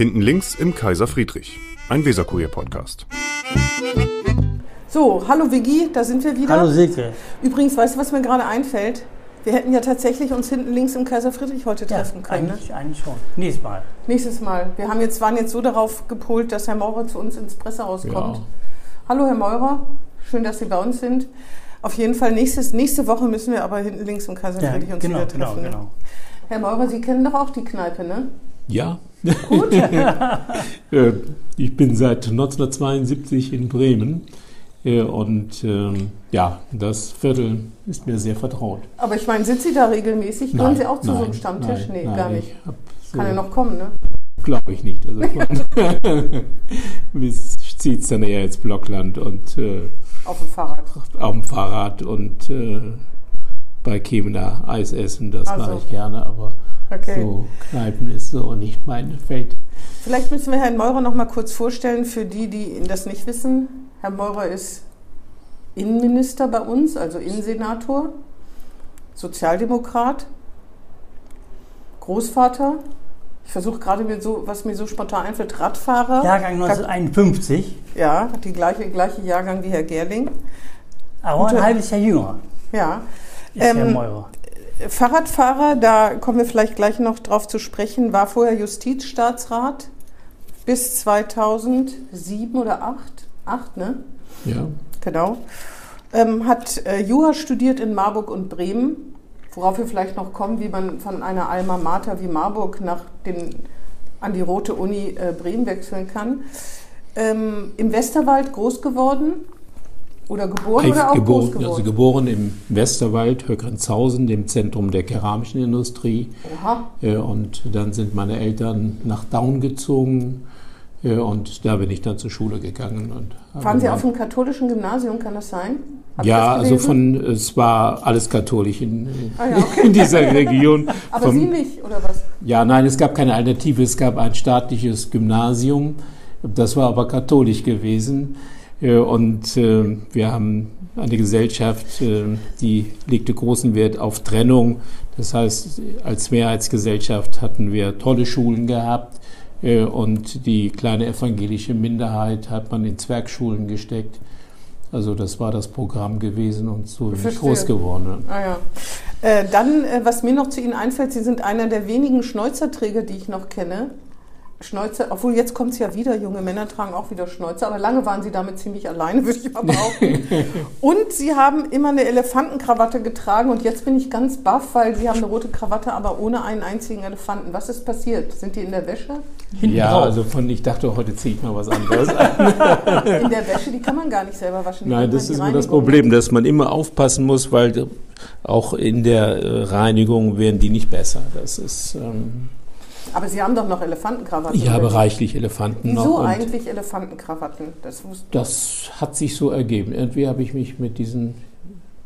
Hinten links im Kaiser Friedrich, ein Weserkurier-Podcast. So, hallo Vigi, da sind wir wieder. Hallo Silke. Übrigens, weißt du, was mir gerade einfällt? Wir hätten ja tatsächlich uns hinten links im Kaiser Friedrich heute treffen können. Ne? Eigentlich, eigentlich schon. Nächstes Mal. Nächstes Mal. Wir haben jetzt, waren jetzt so darauf gepolt, dass Herr Maurer zu uns ins Pressehaus kommt. Ja. Hallo Herr Maurer, schön, dass Sie bei uns sind. Auf jeden Fall, nächstes, nächste Woche müssen wir aber hinten links im Kaiser Ja, Friedrich uns genau, wieder genau, treffen. ne? genau. Herr Maurer, Sie kennen doch auch die Kneipe, ne? Ja. Gut. Äh, Ich bin seit 1972 in Bremen äh, und ähm, ja, das Viertel ist mir sehr vertraut. Aber ich meine, sind Sie da regelmäßig? Nein, Sie auch zu so einem nein, Stammtisch? nein, nee, nein, gar nicht. so- Kann ja noch kommen, ne? Glaube ich nicht. Also es zieht dann eher ins Blockland und äh, Auf dem Fahrrad. auf dem Fahrrad und äh, bei Kemener Eis essen, das Ach so. mache ich gerne, aber Okay. so Kneipen ist so nicht mein Feld. Vielleicht müssen wir Herrn Meurer noch mal kurz vorstellen für die, die das nicht wissen. Herr Meurer ist Innenminister bei uns, also Innensenator, Sozialdemokrat, Großvater. Ich versuche gerade mir so, was mir so spontan einfällt, Radfahrer. Jahrgang 1951, Ja, die gleiche, gleiche Jahrgang wie Herr Gerling. aber Gute- ein halbes Jahr jünger Ja. ist Herr Ähm, Meurer. Fahrradfahrer, da kommen wir vielleicht gleich noch drauf zu sprechen, war vorher Justizstaatsrat bis 2007 oder 8, 8 ne? Ja. Genau. Ähm, hat äh, Jura studiert in Marburg und Bremen, worauf wir vielleicht noch kommen, wie man von einer Alma Mater wie Marburg nach den, an die Rote Uni äh, Bremen wechseln kann. Ähm, Im Westerwald groß geworden oder geboren oder auch geboren, geworden? also geboren im Westerwald, Höckernshausen, dem Zentrum der keramischen Industrie. Äh, Und dann sind meine Eltern nach Daun gezogen äh, und da bin ich dann zur Schule gegangen. Und Waren Sie auf dem katholischen Gymnasium, kann das sein? Hab ich Ja, das also von, es war alles katholisch in, Ah ja, okay. in dieser Region. Aber Vom- Sie nicht, oder was? Ja, nein, es gab keine Alternative. Es gab ein staatliches Gymnasium. Das war aber katholisch gewesen. Äh, Und äh, wir haben eine Gesellschaft, äh, die legte großen Wert auf Trennung. Das heißt, als Mehrheitsgesellschaft hatten wir tolle Schulen gehabt. Und die kleine evangelische Minderheit hat man in Zwergschulen gesteckt. Also das war das Programm gewesen und so bin ich groß geworden. Ah ja. Äh, dann, was mir noch zu Ihnen einfällt, Sie sind einer der wenigen Schnäuzerträger, die ich noch kenne. Schnäuzer, obwohl jetzt kommt es ja wieder, junge Männer tragen auch wieder Schnäuzer, aber lange waren Sie damit ziemlich alleine, würde ich mal behaupten. und Sie haben immer eine Elefantenkrawatte getragen und jetzt bin ich ganz baff, weil Sie haben eine rote Krawatte, aber ohne einen einzigen Elefanten. Was ist passiert? Sind die in der Wäsche? Hinten Ja, drauf. also von, ich dachte, heute ziehe ich mal was anderes an. In der Wäsche, die kann man gar nicht selber waschen. Die Nein, das ist immer das. Problem, dass man immer aufpassen muss, weil auch in der äh, Reinigung werden die nicht besser. Das ist, ähm, Aber Sie haben doch noch Elefantenkrawatten. ich habe reichlich Elefanten noch. Wieso und eigentlich Elefantenkrawatten? Das Das hat sich so ergeben. Irgendwie habe ich mich mit diesen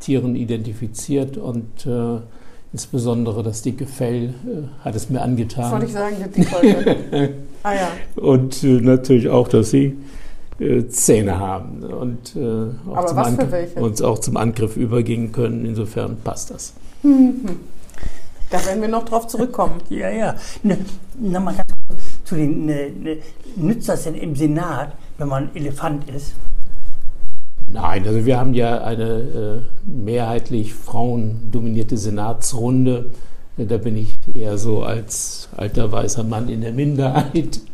Tieren identifiziert und äh, insbesondere das dicke Fell äh, hat es mir angetan. ich sagen, der Dickhäuter. ah ja. Und äh, natürlich auch, dass sie äh, Zähne haben und, äh, auch zum Angriff- uns auch zum Angriff übergehen können. Insofern passt das. Da werden wir noch drauf zurückkommen. Ja, ja. Ne, Nochmal ganz kurz zu den, ne, ne, nützt das denn im Senat, wenn man Elefant ist? Nein, also wir haben ja eine äh, mehrheitlich frauendominierte Senatsrunde. Da bin ich eher so als alter weißer Mann in der Minderheit.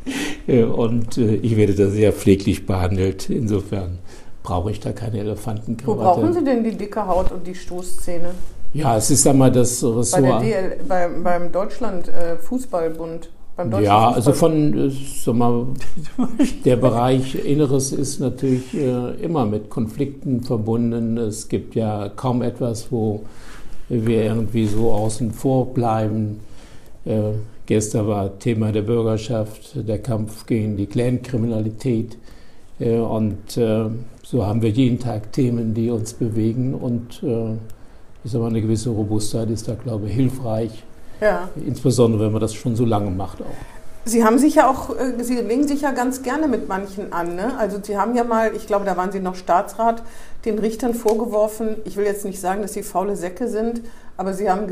Äh, Und äh, ich werde da sehr pfleglich behandelt. Insofern brauche ich da keine Wo Elefantenkrawatte. brauchen Sie denn die dicke Haut und die Stoßzähne? Ja, es ist einmal das Bei der Ressort. DL, beim, beim Deutschland äh, Fußballbund. Beim Deutschen Ja, also von, äh, sag mal, der Bereich Inneres ist natürlich äh, immer mit Konflikten verbunden. Es gibt ja kaum etwas, wo wir irgendwie so außen vor bleiben. Äh, gestern war Thema der Bürgerschaft, der Kampf gegen die Clankriminalität. Äh, und äh, so haben wir jeden Tag Themen, die uns bewegen. Und sag mal, eine gewisse Robustheit ist da, glaube ich, hilfreich. Ja. Insbesondere, wenn man das schon so lange macht auch. Sie haben sich ja auch, äh, Sie legen sich ja ganz gerne mit manchen an. Ne? Also Sie haben ja mal, ich glaube, da waren Sie noch Staatsrat, den Richtern vorgeworfen, ich will jetzt nicht sagen, dass sie faule Säcke sind, Aber Sie haben,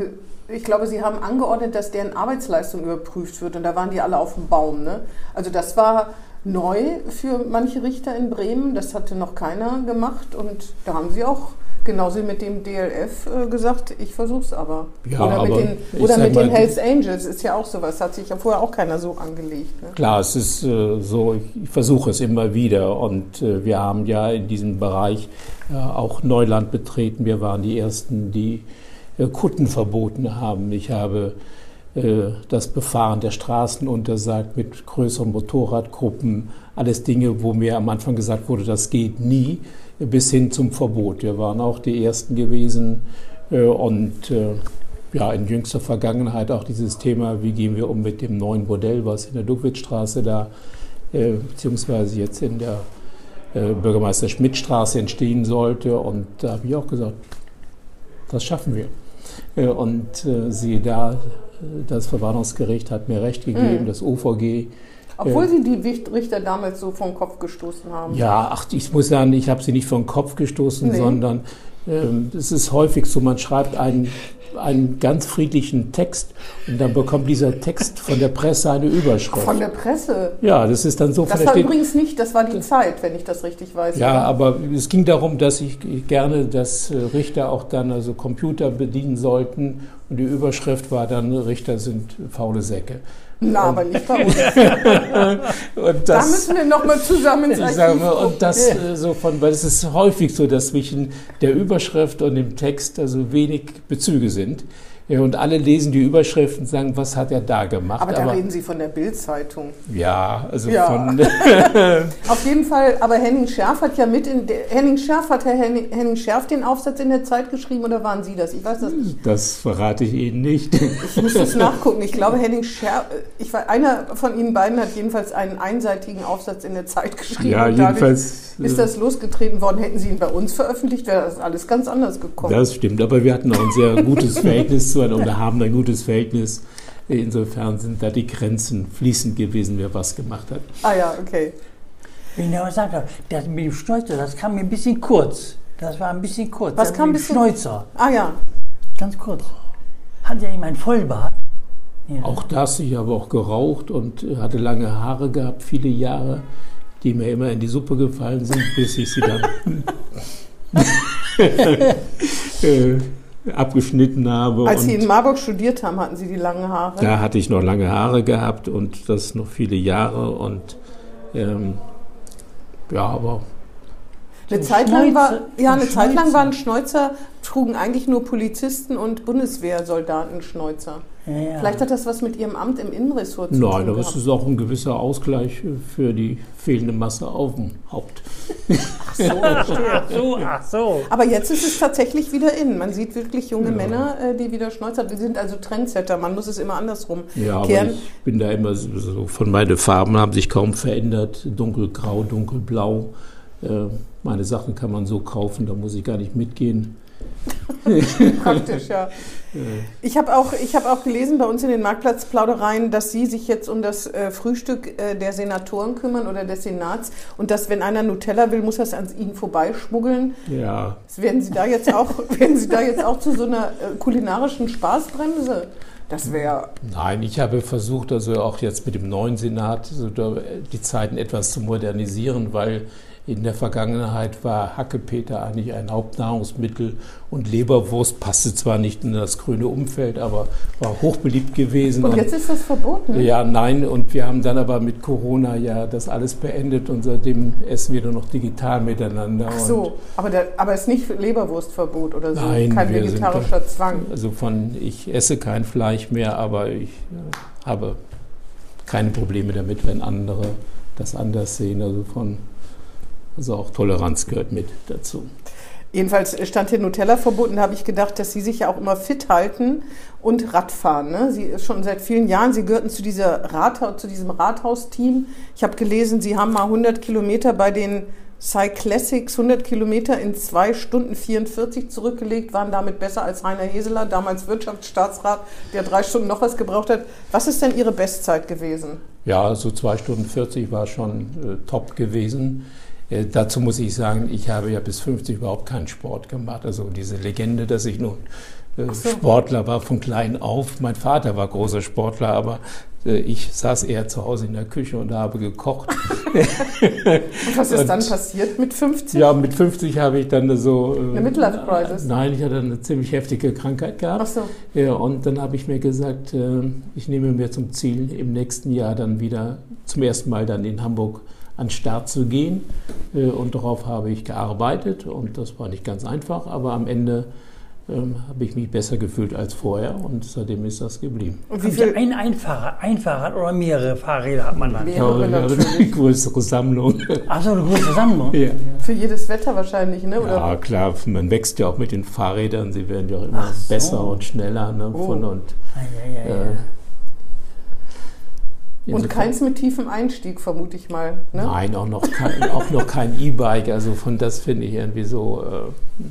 ich glaube, Sie haben angeordnet, dass deren Arbeitsleistung überprüft wird und da waren die alle auf dem Baum. Ne? Also das war neu für manche Richter in Bremen, das hatte noch keiner gemacht und da haben Sie auch genauso mit dem DLF äh, gesagt, ich versuche es aber. Ja, oder mit aber den, ich oder mit den Hells Angels ist ja auch sowas, hat sich ja vorher auch keiner so angelegt. Ne? Klar, es ist äh, so, ich versuche es immer wieder und äh, wir haben ja in diesem Bereich äh, auch Neuland betreten. Wir waren die Ersten, die äh, Kutten verboten haben. Ich habe äh, das Befahren der Straßen untersagt mit größeren Motorradgruppen, alles Dinge, wo mir am Anfang gesagt wurde, das geht nie, bis hin zum Verbot. Wir waren auch die Ersten gewesen äh, und äh, ja, in jüngster Vergangenheit auch dieses Thema, wie gehen wir um mit dem neuen Modell, was in der Duckwitzstraße da, äh, beziehungsweise jetzt in der äh, Bürgermeister Schmidt-Straße entstehen sollte. Und da habe ich auch gesagt, das schaffen wir. Äh, und äh, siehe da, das Verwarnungsgericht hat mir recht gegeben, Mhm. das OVG. Obwohl äh, Sie die Richter damals so vom Kopf gestoßen haben. Ja, ach, ich muss sagen, ich habe sie nicht vom Kopf gestoßen, Nee. sondern ähm, es ist häufig so, man schreibt einen, einen ganz friedlichen Text und dann bekommt dieser Text von der Presse eine Überschrift. Von der Presse. ja, das ist dann so Das war übrigens nicht, das war die Zeit, wenn ich das richtig weiß. Ja, aber es ging darum, dass ich gerne, dass äh, Richter auch dann also Computer bedienen sollten und die Überschrift war dann, Richter sind faule Säcke. Na, aber nicht bei uns. Und da müssen wir nochmal zusammen ins Ich sage mal, und das äh, so von, weil es ist häufig so, dass zwischen der Überschrift und dem Text also wenig Bezüge sind. Ja, und alle lesen die Überschrift und sagen, was hat er da gemacht? Aber da reden Sie von der Bild-Zeitung. ja, also Ja. von Auf jeden Fall, aber Henning Scherf hat ja mit in der, Henning Scherf, hat Herr Henning, Henning Scherf den Aufsatz in der Zeit geschrieben oder waren Sie das? Ich weiß das nicht. das verrate ich Ihnen nicht. Ich muss das nachgucken. Ich glaube, Henning Scherf, ich war, einer von Ihnen beiden hat jedenfalls einen einseitigen Aufsatz in der Zeit geschrieben. ja, jedenfalls. äh, ist das losgetreten worden. Hätten Sie ihn bei uns veröffentlicht, wäre das alles ganz anders gekommen. Das stimmt, aber wir hatten auch ein sehr gutes Verhältnis zueinander oder haben ein gutes Verhältnis. Insofern sind da die Grenzen fließend gewesen, wer was gemacht hat. ah ja, okay. Wie ich aber gesagt habe, das mit dem Schnäuzer, das kam mir ein bisschen kurz. Das war ein bisschen kurz. Was das kam mit ein dem bisschen- Schnäuzer, Ah ja. ganz kurz. Hat ja immer ein Vollbart. Ja. Auch das, ich habe auch geraucht und hatte lange Haare gehabt, viele Jahre, die mir immer in die Suppe gefallen sind, bis ich sie dann äh, abgeschnitten habe. Als Sie in Marburg studiert haben, hatten Sie die langen Haare. da hatte ich noch lange Haare gehabt und das noch viele Jahre und ähm, ja, aber Eine Zeit lang war, Schneuzer- ja, eine Zeit lang Schneuzer. waren Schnäuzer, trugen eigentlich nur Polizisten und Bundeswehrsoldaten Schnäuzer. Ja. Vielleicht hat das was mit Ihrem Amt im Innenressort zu nein, tun aber es ist auch ein gewisser Ausgleich für die fehlende Masse auf dem Haupt. so, verstehe. so, ach so. Aber jetzt ist es tatsächlich wieder in. Man sieht wirklich junge Ja. Männer, äh, die wieder Schnäuzer. Wir sind also Trendsetter. Man muss es immer andersrum Ja, aber kehren. ich bin da immer so, so von meine Farben haben sich kaum verändert. Dunkelgrau, dunkelblau. Äh, meine Sachen kann man so kaufen, da muss ich gar nicht mitgehen. Praktisch, ja. Ich habe auch, ich hab auch gelesen bei uns in den Marktplatzplaudereien, dass Sie sich jetzt um das äh, Frühstück äh, der Senatoren kümmern oder des Senats und dass, wenn einer Nutella will, muss er es an Ihnen vorbeischmuggeln. Ja, Werden Sie da jetzt auch, werden Sie da jetzt auch zu so einer äh, kulinarischen Spaßbremse? Das wäre. nein, ich habe versucht, also auch jetzt mit dem neuen Senat da, die Zeiten etwas zu modernisieren, weil in der Vergangenheit war Hackepeter eigentlich ein Hauptnahrungsmittel und Leberwurst passte zwar nicht in das grüne Umfeld, aber war hochbeliebt gewesen. Und jetzt ist das verboten. Ja, nein, und wir haben dann aber mit Corona ja das alles beendet und seitdem essen wir nur noch digital miteinander. Ach so, aber, der, aber es ist nicht Leberwurstverbot oder so. Nein, Kein vegetarischer Zwang. Und also von, ich esse kein Fleisch mehr, aber ich äh, habe keine Probleme damit, wenn andere das anders sehen. Also von, also auch Toleranz gehört mit dazu. Jedenfalls stand hier Nutella verboten. Da habe ich gedacht, dass Sie sich ja auch immer fit halten und Radfahren. Ne? Sie schon seit vielen Jahren. Sie gehörten zu, dieser Rathaus, zu diesem Rathaus-Team. Ich habe gelesen, Sie haben mal 100 Kilometer bei den Cyclassics 100 Kilometer in 2 Stunden 44 zurückgelegt, waren damit besser als Rainer Heseler, damals Wirtschaftsstaatsrat, der drei Stunden noch was gebraucht hat. Was ist denn Ihre Bestzeit gewesen? Ja, so 2 Stunden 40 war schon äh, top gewesen. Äh, dazu muss ich sagen, ich habe ja bis 50 überhaupt keinen Sport gemacht. Also diese Legende, dass ich nun äh, so. Sportler war von klein auf. Mein Vater war großer Sportler, aber äh, ich saß eher zu Hause in der Küche und habe gekocht. Und was ist Und- dann passiert mit 50? ja, mit 50 habe ich dann so. äh, Eine Midlife Crisis? Nein, ich hatte eine ziemlich heftige Krankheit gehabt. Ach so. Ja, und dann habe ich mir gesagt, ich nehme mir zum Ziel, im nächsten Jahr dann wieder zum ersten Mal dann in Hamburg an den Start zu gehen. Äh, Und darauf habe ich gearbeitet und das war nicht ganz einfach, aber am Ende ähm, habe ich mich besser gefühlt als vorher und seitdem ist das geblieben. Und wie viel ein, ein, Fahrrad, ein Fahrrad oder mehrere Fahrräder hat man dann? Mehrere eine natürlich. größere Sammlung. Achso, eine große Sammlung. Ja. Für jedes Wetter wahrscheinlich, ne? Oder? ja, klar, man wächst ja auch mit den Fahrrädern, sie werden ja auch immer so. besser und schneller. Ne, Oh. von, und, Ah, ja, ja, ja. äh, Und insofern- keins mit tiefem Einstieg, vermute ich mal. Ne? Nein, auch noch kein, auch noch kein E-Bike. Also von das finde ich irgendwie so. Äh,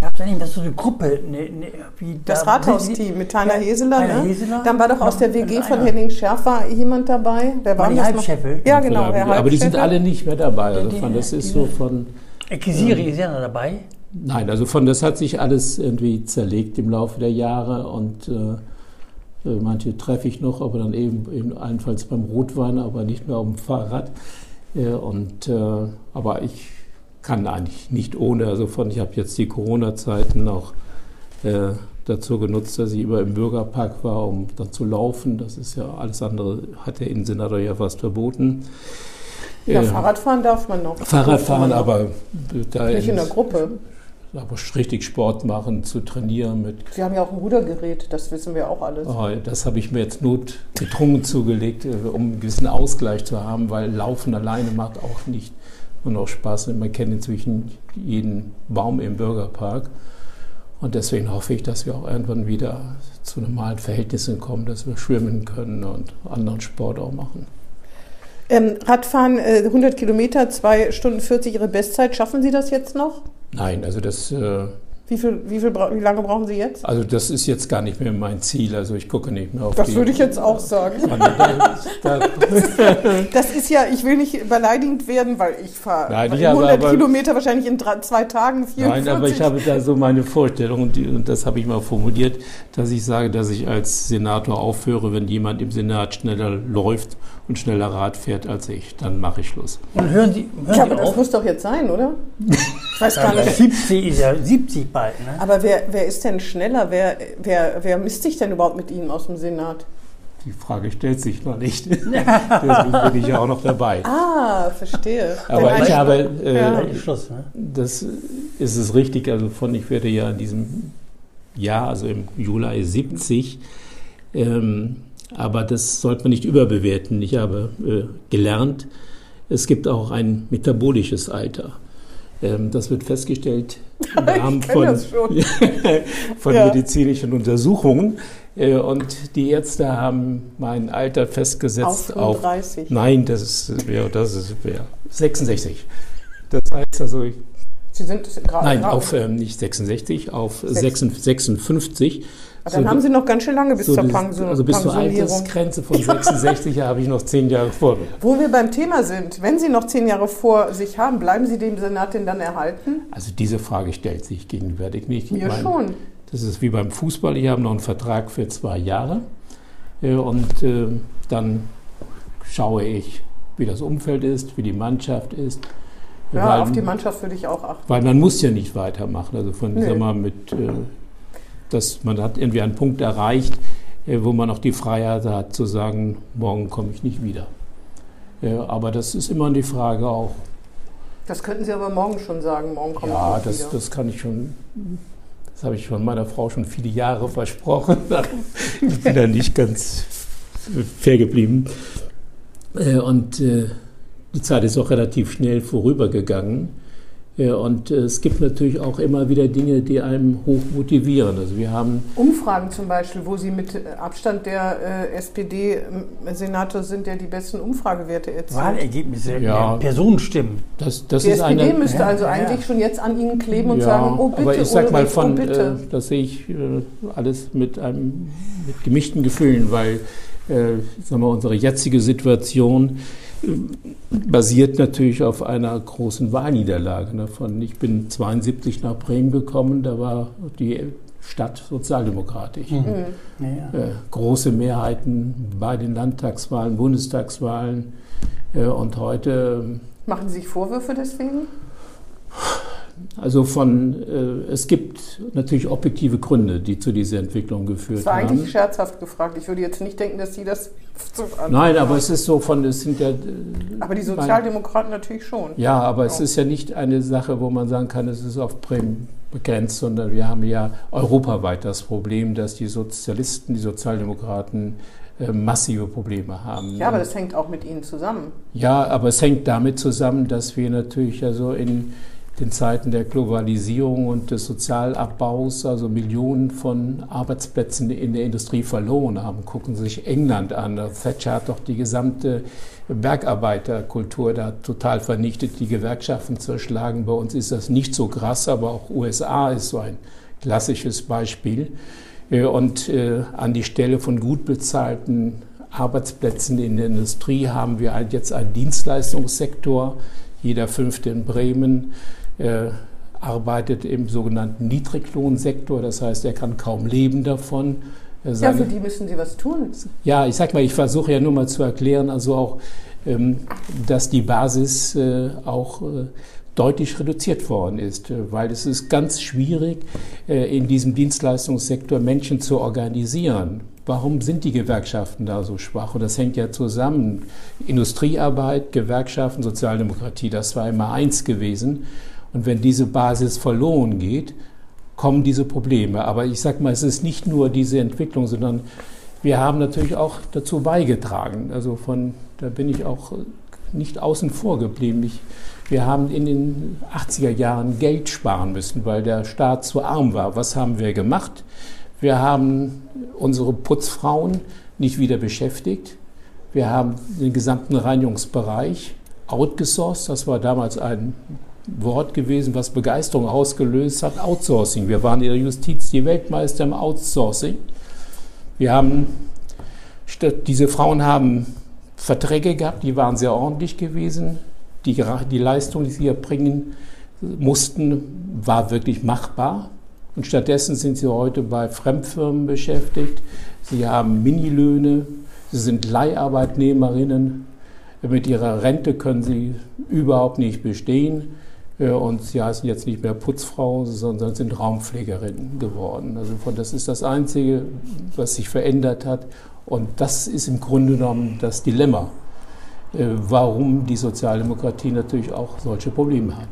Gab es da nicht mehr so eine Gruppe? Ne, ne, wie Das da- Rathausteam mit Tainer Ja, Heseler, ne? Heseler. Dann war doch aus Noch der WG von einer. Henning Scherf war jemand dabei. Wer war das noch? Halbscheffel? Ja, genau. Herr aber die sind alle nicht mehr dabei. Also Die- von, das ist so von. Ekisiri ist ja noch dabei. Nein, also von das hat sich alles irgendwie zerlegt im Laufe der Jahre und äh, äh, manche treffe ich noch, aber dann eben, eben allenfalls beim Rotwein, aber nicht mehr auf dem Fahrrad. Äh, und, äh, aber ich kann eigentlich nicht ohne. Also von, ich habe jetzt die Corona-Zeiten auch äh, dazu genutzt, dass ich immer im Bürgerpark war, um dann zu laufen. Das ist ja alles andere, hat der Innensenator ja fast verboten. Ja, Äh, Fahrradfahren darf man noch. Fahrradfahren, aber da Nicht in der Gruppe. Aber richtig Sport machen, zu trainieren mit Sie haben ja auch ein Rudergerät, das wissen wir auch alles. Oh, das habe ich mir jetzt notgedrungen zugelegt, äh, um einen gewissen Ausgleich zu haben, weil Laufen alleine macht auch nicht nur noch Spaß. Und man kennt inzwischen jeden Baum im Bürgerpark. Und deswegen hoffe ich, dass wir auch irgendwann wieder zu normalen Verhältnissen kommen, dass wir schwimmen können und anderen Sport auch machen. Ähm, Radfahren, äh, 100 Kilometer, 2 Stunden 40 Ihre Bestzeit. Schaffen Sie das jetzt noch? Nein, also das, äh, Wie, viel, wie, viel, wie lange brauchen Sie jetzt? also das ist jetzt gar nicht mehr mein Ziel. Also ich gucke nicht mehr auf Das die. würde ich jetzt auch sagen. Da, da, Das ist ja, ich will nicht beleidigend werden, weil ich fahre Nein, ich habe 100 aber- Kilometer wahrscheinlich in drei, zwei Tagen, 44. Nein, aber ich habe da so meine Vorstellung und, die, und das habe ich mal formuliert, dass ich sage, dass ich als Senator aufhöre, wenn jemand im Senat schneller läuft und schneller Rad fährt als ich. Dann mache ich Schluss. Und hören Sie, hören ja, aber Sie das auf. muss doch jetzt sein, oder? Ich weiß gar nicht. 70 ist ja 70 bald, ne? Aber wer, wer ist denn schneller? Wer, wer, wer misst sich denn überhaupt mit Ihnen aus dem Senat? Die Frage stellt sich noch nicht. Deswegen bin ich ja auch noch dabei. Ah, verstehe. Aber ich habe, äh, Ja. Schluss, ne? das ist es richtig, also von, ich werde ja in diesem Jahr, also im Juli 70, ähm, aber das sollte man nicht überbewerten. Ich habe äh, gelernt, es gibt auch ein metabolisches Alter. Ähm, das wird festgestellt im Rahmen von, von Ja. medizinischen Untersuchungen. Äh, und die Ärzte haben mein Alter festgesetzt auf 35. Nein, das ist, wäre, das ist, wäre 66. Das heißt also, ich, Sie sind gerade. nein, auf ähm, nicht 66, auf Sechs. 56. 56. Ah, Dann So, haben Sie noch ganz schön lange bis so zur Pension, Also bis zur. Altersgrenze von 66 habe ich noch zehn Jahre vor mir. Wo wir beim Thema sind, wenn Sie noch zehn Jahre vor sich haben, bleiben Sie dem Senat denn dann erhalten? Also diese Frage stellt sich gegenwärtig nicht. Ich Mir meine, schon. Das ist wie beim Fußball. Ich habe noch einen Vertrag für zwei Jahre. Äh, Und äh, dann schaue ich, wie das Umfeld ist, wie die Mannschaft ist. Ja, Weil- auf die Mannschaft würde ich auch achten. Weil man muss ja nicht weitermachen. Also von, Nö. sag mal, mit, äh, dass man hat irgendwie einen Punkt erreicht, äh, wo man auch die Freiheit hat zu sagen, morgen komme ich nicht wieder. Äh, aber das ist immer die Frage auch. Das könnten Sie aber morgen schon sagen. Morgen kommt Ja, ich das, wieder. das kann ich schon. Das habe ich von meiner Frau schon viele Jahre versprochen. ich bin da nicht ganz fair geblieben. Äh, Und die Zeit ist auch relativ schnell vorübergegangen. Äh, Und äh, es gibt natürlich auch immer wieder Dinge, die einem hoch motivieren. Also wir haben Umfragen zum Beispiel, wo Sie mit äh, Abstand der äh, SPD-Senator sind, der die besten Umfragewerte erzielt. Wahlergebnisse, Ja. Personenstimmen. das, das Die ist SPD eine. müsste Ja, also ja. eigentlich schon jetzt an Ihnen kleben und Ja, sagen, oh bitte, aber ich sag mal Ulrich, von, oh bitte. äh, das sehe ich äh, alles mit einem mit gemischten Gefühlen, weil äh, sagen wir, unsere jetzige Situation äh, basiert natürlich auf einer großen Wahlniederlage. Ne? Von, ich bin 72 nach Bremen gekommen, da war die Stadt sozialdemokratisch. Mhm. Ja, ja. Äh, große Mehrheiten bei den Landtagswahlen, Bundestagswahlen. Äh, und heute Machen Sie sich Vorwürfe deswegen? Also von, äh, es gibt natürlich objektive Gründe, die zu dieser Entwicklung geführt Das war haben. eigentlich scherzhaft gefragt. Ich würde jetzt nicht denken, dass Sie das so Nein, aber es ist so von, es sind ja. äh, Aber die Sozialdemokraten natürlich schon. Ja, aber es Oh. ist ja nicht eine Sache, wo man sagen kann, es ist auf Bremen begrenzt, sondern wir haben ja europaweit das Problem, dass die Sozialisten, die Sozialdemokraten äh, massive Probleme haben. Ja, aber das hängt auch mit Ihnen zusammen. Ja, aber es hängt damit zusammen, dass wir natürlich ja so in den Zeiten der Globalisierung und des Sozialabbaus also Millionen von Arbeitsplätzen in der Industrie verloren haben. Gucken Sie sich England an. Thatcher hat doch die gesamte Bergarbeiterkultur da total vernichtet, die Gewerkschaften zerschlagen. Bei uns ist das nicht so krass, aber auch USA ist so ein klassisches Beispiel. Äh, Und äh, an die Stelle von gut bezahlten Arbeitsplätzen in der Industrie haben wir halt jetzt einen Dienstleistungssektor. Jeder fünfte in Bremen arbeitet im sogenannten Niedriglohnsektor. Das heißt, er kann kaum leben davon. Äh, Ja, für die müssen Sie was tun. ja, ich sag mal, ich versuche ja nur mal zu erklären, also auch, ähm, dass die Basis äh, auch äh, deutlich reduziert worden ist, äh, weil es ist ganz schwierig, äh, in diesem Dienstleistungssektor Menschen zu organisieren. Warum sind die Gewerkschaften da so schwach? Und das hängt ja zusammen. Industriearbeit, Gewerkschaften, Sozialdemokratie, das war immer eins gewesen. Und wenn diese Basis verloren geht, kommen diese Probleme. Aber ich sage mal, es ist nicht nur diese Entwicklung, sondern wir haben natürlich auch dazu beigetragen. Also von, da bin ich auch nicht außen vor geblieben. Ich, wir haben in den 80er Jahren Geld sparen müssen, weil der Staat zu arm war. Was haben wir gemacht? Wir haben unsere Putzfrauen nicht wieder beschäftigt. Wir haben den gesamten Reinigungsbereich outgesourced. Das war damals ein Wort gewesen, was Begeisterung ausgelöst hat. Outsourcing. Wir waren in der Justiz die Weltmeister im Outsourcing. Wir haben, diese Frauen haben Verträge gehabt, die waren sehr ordentlich gewesen. Die, die Leistung, die sie erbringen mussten, war wirklich machbar. Und stattdessen sind sie heute bei Fremdfirmen beschäftigt. Sie haben Minilöhne, sie sind Leiharbeitnehmerinnen. Mit ihrer Rente können sie überhaupt nicht bestehen. Äh, Und sie heißen jetzt nicht mehr Putzfrau, sondern sind Raumpflegerinnen geworden. Also von, das ist das Einzige, was sich verändert hat. Und das ist im Grunde genommen das Dilemma, äh, warum die Sozialdemokratie natürlich auch solche Probleme hat.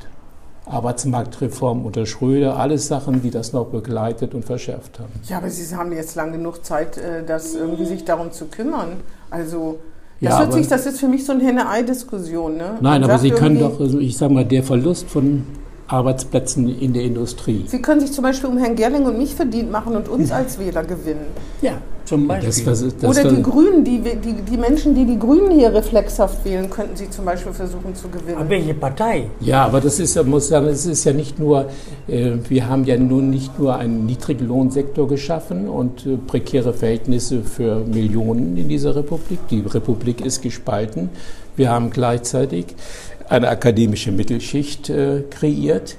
Arbeitsmarktreform unter Schröder, alles Sachen, die das noch begleitet und verschärft haben. Ja, aber Sie haben jetzt lang genug Zeit, äh, das irgendwie sich darum zu kümmern. Also das, Ja, hört aber- sich, das ist für mich so eine Henne-Ei-Diskussion. Ne? Nein, Man aber Sie können doch, also ich sage mal, der Verlust von Arbeitsplätzen in der Industrie. Sie können sich zum Beispiel um Herrn Gerling und mich verdient machen und uns als Wähler gewinnen. Ja, zum Beispiel. Das, das, das, Oder die Grünen, die, die, die Menschen, die die Grünen hier reflexhaft wählen, könnten Sie zum Beispiel versuchen zu Aber gewinnen. welche Partei? Ja, aber das ist, ja- muss sagen, es ist ja nicht nur, äh, wir haben ja nun nicht nur einen Niedriglohnsektor geschaffen und äh, prekäre Verhältnisse für Millionen in dieser Republik. Die Republik ist gespalten. Wir haben gleichzeitig eine akademische Mittelschicht äh, kreiert.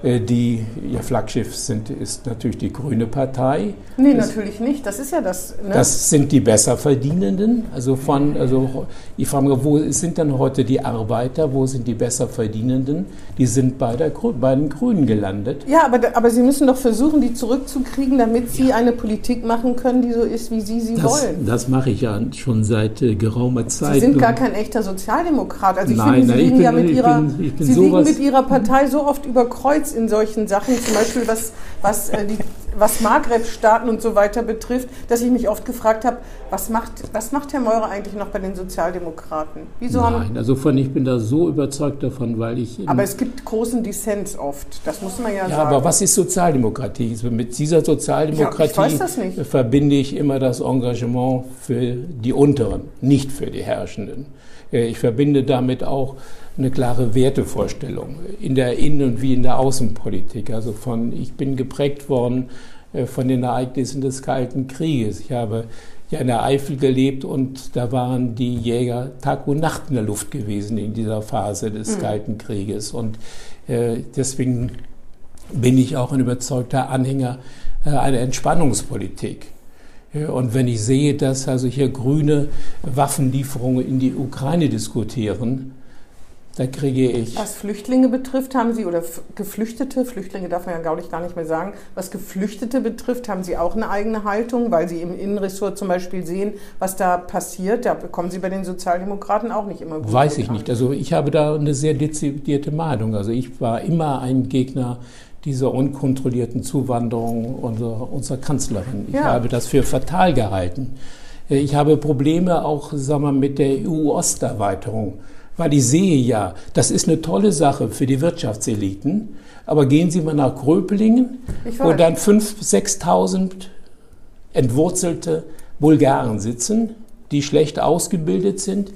Äh, die, ihr Flaggschiff sind, ist natürlich die Grüne Partei. Nee, Das- natürlich nicht. Das ist ja das. Ne? Das sind die Besserverdienenden. Also von, also ich frage mich, wo sind dann heute die Arbeiter? Wo sind die Besserverdienenden? Die sind bei, der, bei den Grünen gelandet. ja, aber, aber Sie müssen doch versuchen, die zurückzukriegen, damit Sie eine Politik machen können, die so ist, wie Sie sie Das, wollen. das mache ich ja schon seit äh, geraumer Zeit. Sie sind gar kein echter Sozialdemokrat. Also ich Nein, finde, Sie nein, liegen bin- ja mit Ihrer, bin- bin Sie liegen mit Ihrer Partei so oft über Kreuz in solchen Sachen, zum Beispiel was, was, äh, die, was Maghreb-Staaten und so weiter betrifft, dass ich mich oft gefragt habe, was macht, was macht Herr Meurer eigentlich noch bei den Sozialdemokraten? Wieso haben, Nein, also von, ich bin da so überzeugt davon, weil ich. aber es gibt großen Dissens oft, das muss man ja, ja, sagen. aber was ist Sozialdemokratie? Also Mit dieser Sozialdemokratie Ja, ich verbinde ich immer das Engagement für die Unteren, nicht für die Herrschenden. Äh, Ich verbinde damit auch eine klare Wertevorstellung in der Innen- und wie in der Außenpolitik. Also von, ich bin geprägt worden äh, von den Ereignissen des Kalten Krieges. Ich habe ja in der Eifel gelebt und da waren die Jäger Tag und Nacht in der Luft gewesen in dieser Phase des Mhm. Kalten Krieges. Und äh, deswegen bin ich auch ein überzeugter Anhänger äh, eine Entspannungspolitik. Und wenn ich sehe, dass also hier Grüne Waffenlieferungen in die Ukraine diskutieren, da kriege ich. Was Flüchtlinge betrifft, haben Sie, oder Geflüchtete, Flüchtlinge darf man ja, glaube ich, gar nicht mehr sagen, was Geflüchtete betrifft, haben Sie auch eine eigene Haltung, weil Sie im Innenressort zum Beispiel sehen, was da passiert. Da bekommen Sie bei den Sozialdemokraten auch nicht immer gut. Weiß ich an. nicht. Also ich habe da eine sehr dezidierte Meinung. Also ich war immer ein Gegner dieser unkontrollierten Zuwanderung unserer, unserer Kanzlerin. Ich ja. habe das für fatal gehalten. Ich habe Probleme auch sagen wir, mit der EU-Osterweiterung weil ich sehe ja, das ist eine tolle Sache für die Wirtschaftseliten. Aber gehen Sie mal nach Gröpelingen, wo dann 5.000, 6.000 entwurzelte Bulgaren sitzen, die schlecht ausgebildet sind,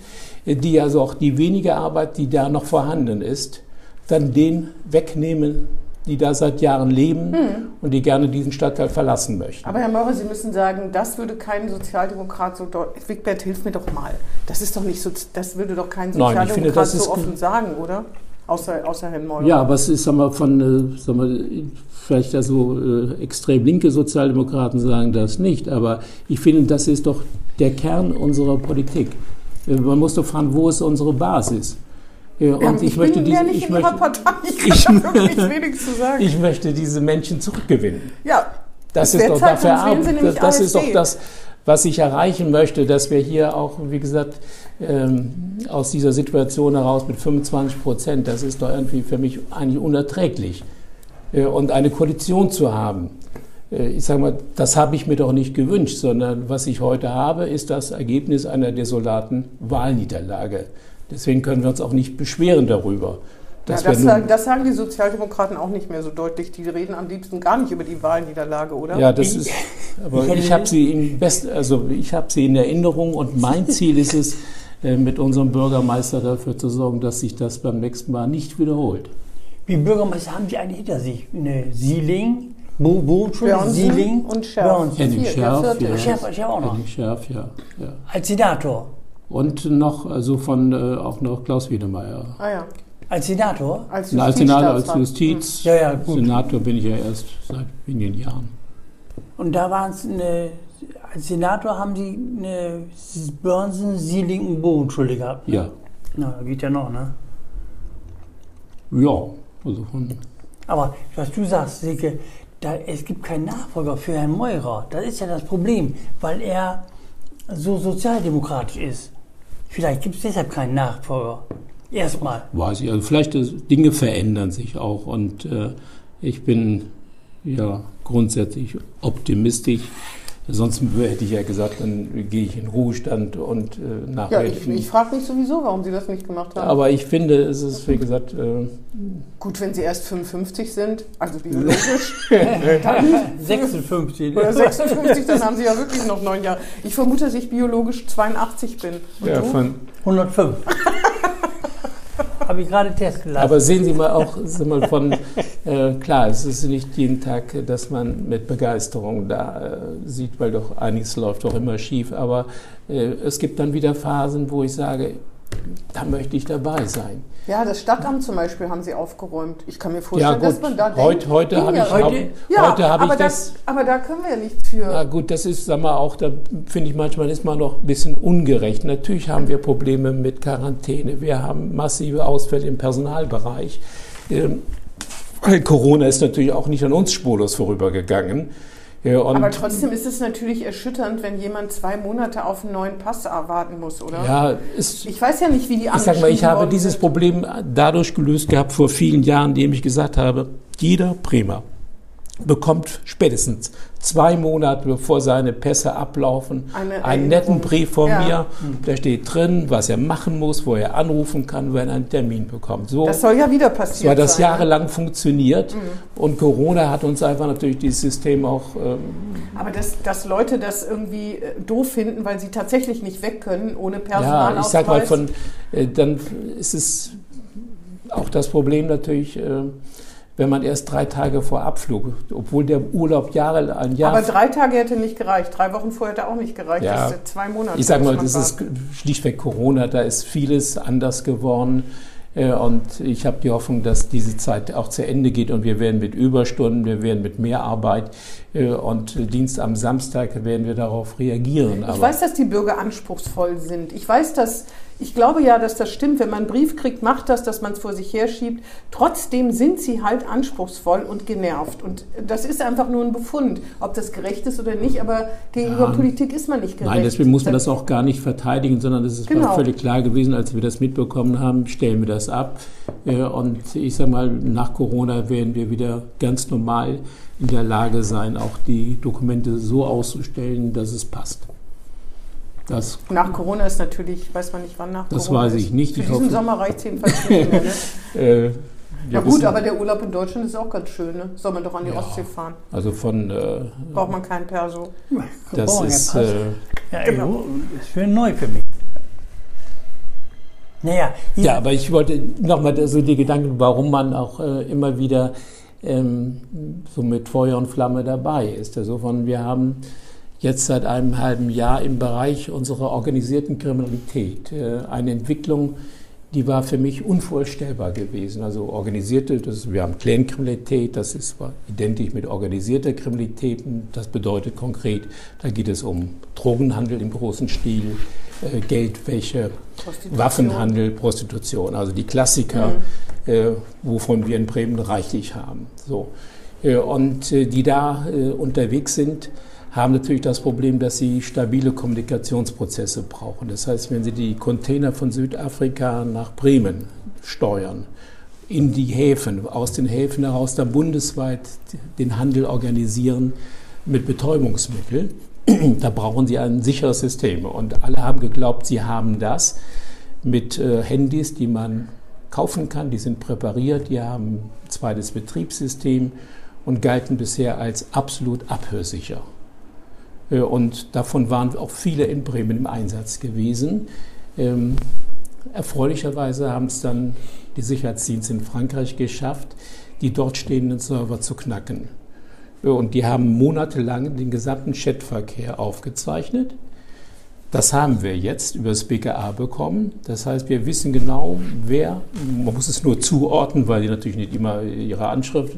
die also auch die wenige Arbeit, die da noch vorhanden ist, dann den wegnehmen die da seit Jahren leben hm. und die gerne diesen Stadtteil verlassen möchten. Aber Herr Maurer, Sie müssen sagen, das würde kein Sozialdemokrat so deutlich. Wigbert, hilf mir doch mal. Das ist doch nicht so, das würde doch kein Sozialdemokrat Nein, finde, so offen sagen, oder? Außer, außer Herrn Maurer. Ja, aber es ist, sagen wir, von, äh, sagen wir, vielleicht also äh, extrem linke Sozialdemokraten sagen das nicht, aber ich finde, das ist doch der Kern unserer Politik. Äh, man muss doch fragen, wo ist unsere Basis? Ja, und ich, ich möchte bin diese, ja nicht ich in möchte, ich kann da wirklich wenig zu sagen. Ich möchte diese Menschen zurückgewinnen. Ja, das ist doch Zeit, dafür das, das ist doch das, was ich erreichen möchte, dass wir hier auch, wie gesagt, ähm, aus dieser Situation heraus mit 25 Prozent, das ist doch irgendwie für mich eigentlich unerträglich. Äh, und eine Koalition zu haben, äh, ich sage mal, das habe ich mir doch nicht gewünscht, sondern was ich heute habe, ist das Ergebnis einer desolaten Wahlniederlage. Deswegen können wir uns auch nicht beschweren darüber. Ja, das, sagen, das, sagen, die Sozialdemokraten auch nicht mehr so deutlich. Die reden am liebsten gar nicht über die Wahlniederlage, oder? Ja, das ist. Aber ich habe sie Best, also ich habe sie in Erinnerung und mein Ziel ist es, äh, mit unserem Bürgermeister dafür zu sorgen, dass sich das beim nächsten Mal nicht wiederholt. Wie Bürgermeister haben Sie eigentlich hinter sich? Eine Sieling, Bo, Bo Sieling und Scherf. Henning Scherf, ja. Scherf, Scherf auch noch. Henning Scherf, ja, ja. Als Senator. Und noch, also von äh, auch noch Klaus Wiedemeyer. Ah ja. Als Senator? Als, Na, als Senator, als Justiz. Ja, ja, gut. Senator bin ich ja erst seit wenigen Jahren. Und da waren es eine, als Senator haben Sie eine Börsen, Sieling Bogenschulde gehabt? Ne? Ja. Na, geht ja noch, ne? Ja, also von. Aber was du sagst, Silke, da, es gibt keinen Nachfolger für Herrn Meurer. Das ist ja das Problem, weil er so sozialdemokratisch ist. Vielleicht gibt es deshalb keinen Nachfolger. Erstmal. Weiß ich. Also vielleicht äh, Dinge verändern sich auch und äh, ich bin ja grundsätzlich optimistisch, Sonst hätte ich ja gesagt, dann gehe ich in Ruhestand und äh, nachher. Ja, ich, ich frage mich sowieso, warum Sie das nicht gemacht haben. Aber ich finde, es ist, wie gesagt. Äh, Gut, wenn Sie erst 55 sind, also biologisch. dann 56. Oder 56, dann haben Sie ja wirklich noch neun Jahre. Ich vermute, dass ich biologisch 82 bin. Und ja, du? von 105. Habe ich gerade testen lassen. Aber sehen Sie mal auch mal von, äh, klar, es ist nicht jeden Tag, dass man mit Begeisterung da äh, sieht, weil doch einiges läuft doch immer schief. Aber äh, es gibt dann wieder Phasen, wo ich sage, da möchte ich dabei sein. Ja, das Stadtamt zum Beispiel haben sie aufgeräumt. Ich kann mir vorstellen, ja, dass man da denkt, heute, heute habe ich, heute, ja, heute hab aber ich das, das. Aber da können wir ja nichts für. Ja gut, das ist, sag mal, auch, da finde ich manchmal ist man noch ein bisschen ungerecht. Natürlich haben wir Probleme mit Quarantäne. Wir haben massive Ausfälle im Personalbereich. Ähm, Corona ist natürlich auch nicht an uns spurlos vorübergegangen. Ja, Aber trotzdem ist es natürlich erschütternd, wenn jemand zwei Monate auf einen neuen Pass erwarten muss, oder? Ja, ist, ich weiß ja nicht, wie die Ich sag mal, ich habe dieses Problem dadurch gelöst gehabt vor vielen Jahren, indem ich gesagt habe, jeder Bremer bekommt spätestens zwei Monate bevor seine Pässe ablaufen Eine einen netten Brief von ja. mir. Da steht drin, was er machen muss, wo er anrufen kann, wenn er einen Termin bekommt. So, das soll ja wieder passieren. Weil das sein, ne? jahrelang ne? funktioniert. Mhm. Und Corona hat uns einfach natürlich dieses System auch. Ähm, Aber dass, dass Leute das irgendwie äh, doof finden, weil sie tatsächlich nicht weg können ohne Personalausweis. Ja, ich sag mal, von, äh, dann ist es auch das Problem natürlich. Äh, wenn man erst drei Tage vor Abflug, obwohl der Urlaub Jahre, ein Jahr. Aber drei Tage hätte nicht gereicht, drei Wochen vorher hätte auch nicht gereicht. Ja, das zwei Monate. Ich sage mal, das ist schlichtweg Corona, da ist vieles anders geworden. Äh, und ich habe die Hoffnung, dass diese Zeit auch zu Ende geht und wir werden mit Überstunden, wir werden mit mehr Arbeit und Dienst am Samstag werden wir darauf reagieren. ich weiß, dass die Bürger anspruchsvoll sind. Ich weiß, dass ich glaube ja, dass das stimmt. Wenn man einen Brief kriegt, macht das, dass man es vor sich herschiebt. Trotzdem sind sie halt anspruchsvoll und genervt. Und das ist einfach nur ein Befund, ob das gerecht ist oder nicht. Aber gegenüber ja. Politik ist man nicht gerecht. Nein, deswegen muss man das auch gar nicht verteidigen, sondern es ist genau. völlig klar gewesen, als wir das mitbekommen haben, stellen wir das ab. Äh, und ich sage mal, nach Corona werden wir wieder ganz normal in der Lage sein, auch die Dokumente so auszustellen, dass es passt. Das nach Corona ist natürlich, weiß man nicht wann nach das Corona. Das weiß ich nicht. Für ich diesen hoffe, Sommer reicht es jedenfalls nicht mehr. Ne? äh, ja gut, aber der Urlaub in Deutschland ist auch ganz schön. Ne? Soll man doch an die ja, Ostsee fahren. Also von... Äh, Braucht man keinen Perso. Das ist... Äh, ja, genau. ist für neu für mich. Naja, ja, aber ich wollte nochmal so die Gedanken, warum man auch äh, immer wieder ähm, so mit Feuer und Flamme dabei ist. Also von, wir haben jetzt seit einem halben Jahr im Bereich unserer organisierten Kriminalität. Äh, eine Entwicklung, die war für mich unvorstellbar gewesen. Also organisierte, das, wir haben Clankriminalität, das ist identisch mit organisierter Kriminalität. Das bedeutet konkret, da geht es um Drogenhandel im großen Stil, Geldwäsche, Prostitution. Waffenhandel, Prostitution. Also die Klassiker, mhm. äh, wovon wir in Bremen reichlich haben. So. Äh, und äh, die da äh, unterwegs sind, haben natürlich das Problem, dass sie stabile Kommunikationsprozesse brauchen. Das heißt, wenn sie die Container von Südafrika nach Bremen steuern, in die Häfen, aus den Häfen heraus dann bundesweit den Handel organisieren mit Betäubungsmitteln, da brauchen sie ein sicheres System. Und alle haben geglaubt, sie haben das mit äh, Handys, die man kaufen kann, die sind präpariert, die haben ein zweites Betriebssystem und galten bisher als absolut abhörsicher. Äh, und davon waren auch viele in Bremen im Einsatz gewesen. Ähm, erfreulicherweise haben es dann die Sicherheitsdienste in Frankreich geschafft, die dort stehenden Server zu knacken. Äh, und die haben monatelang den gesamten Chatverkehr aufgezeichnet. Das haben wir jetzt über das BKA bekommen. Das heißt, wir wissen genau, wer, man muss es nur zuordnen, weil die natürlich nicht immer ihre Anschrift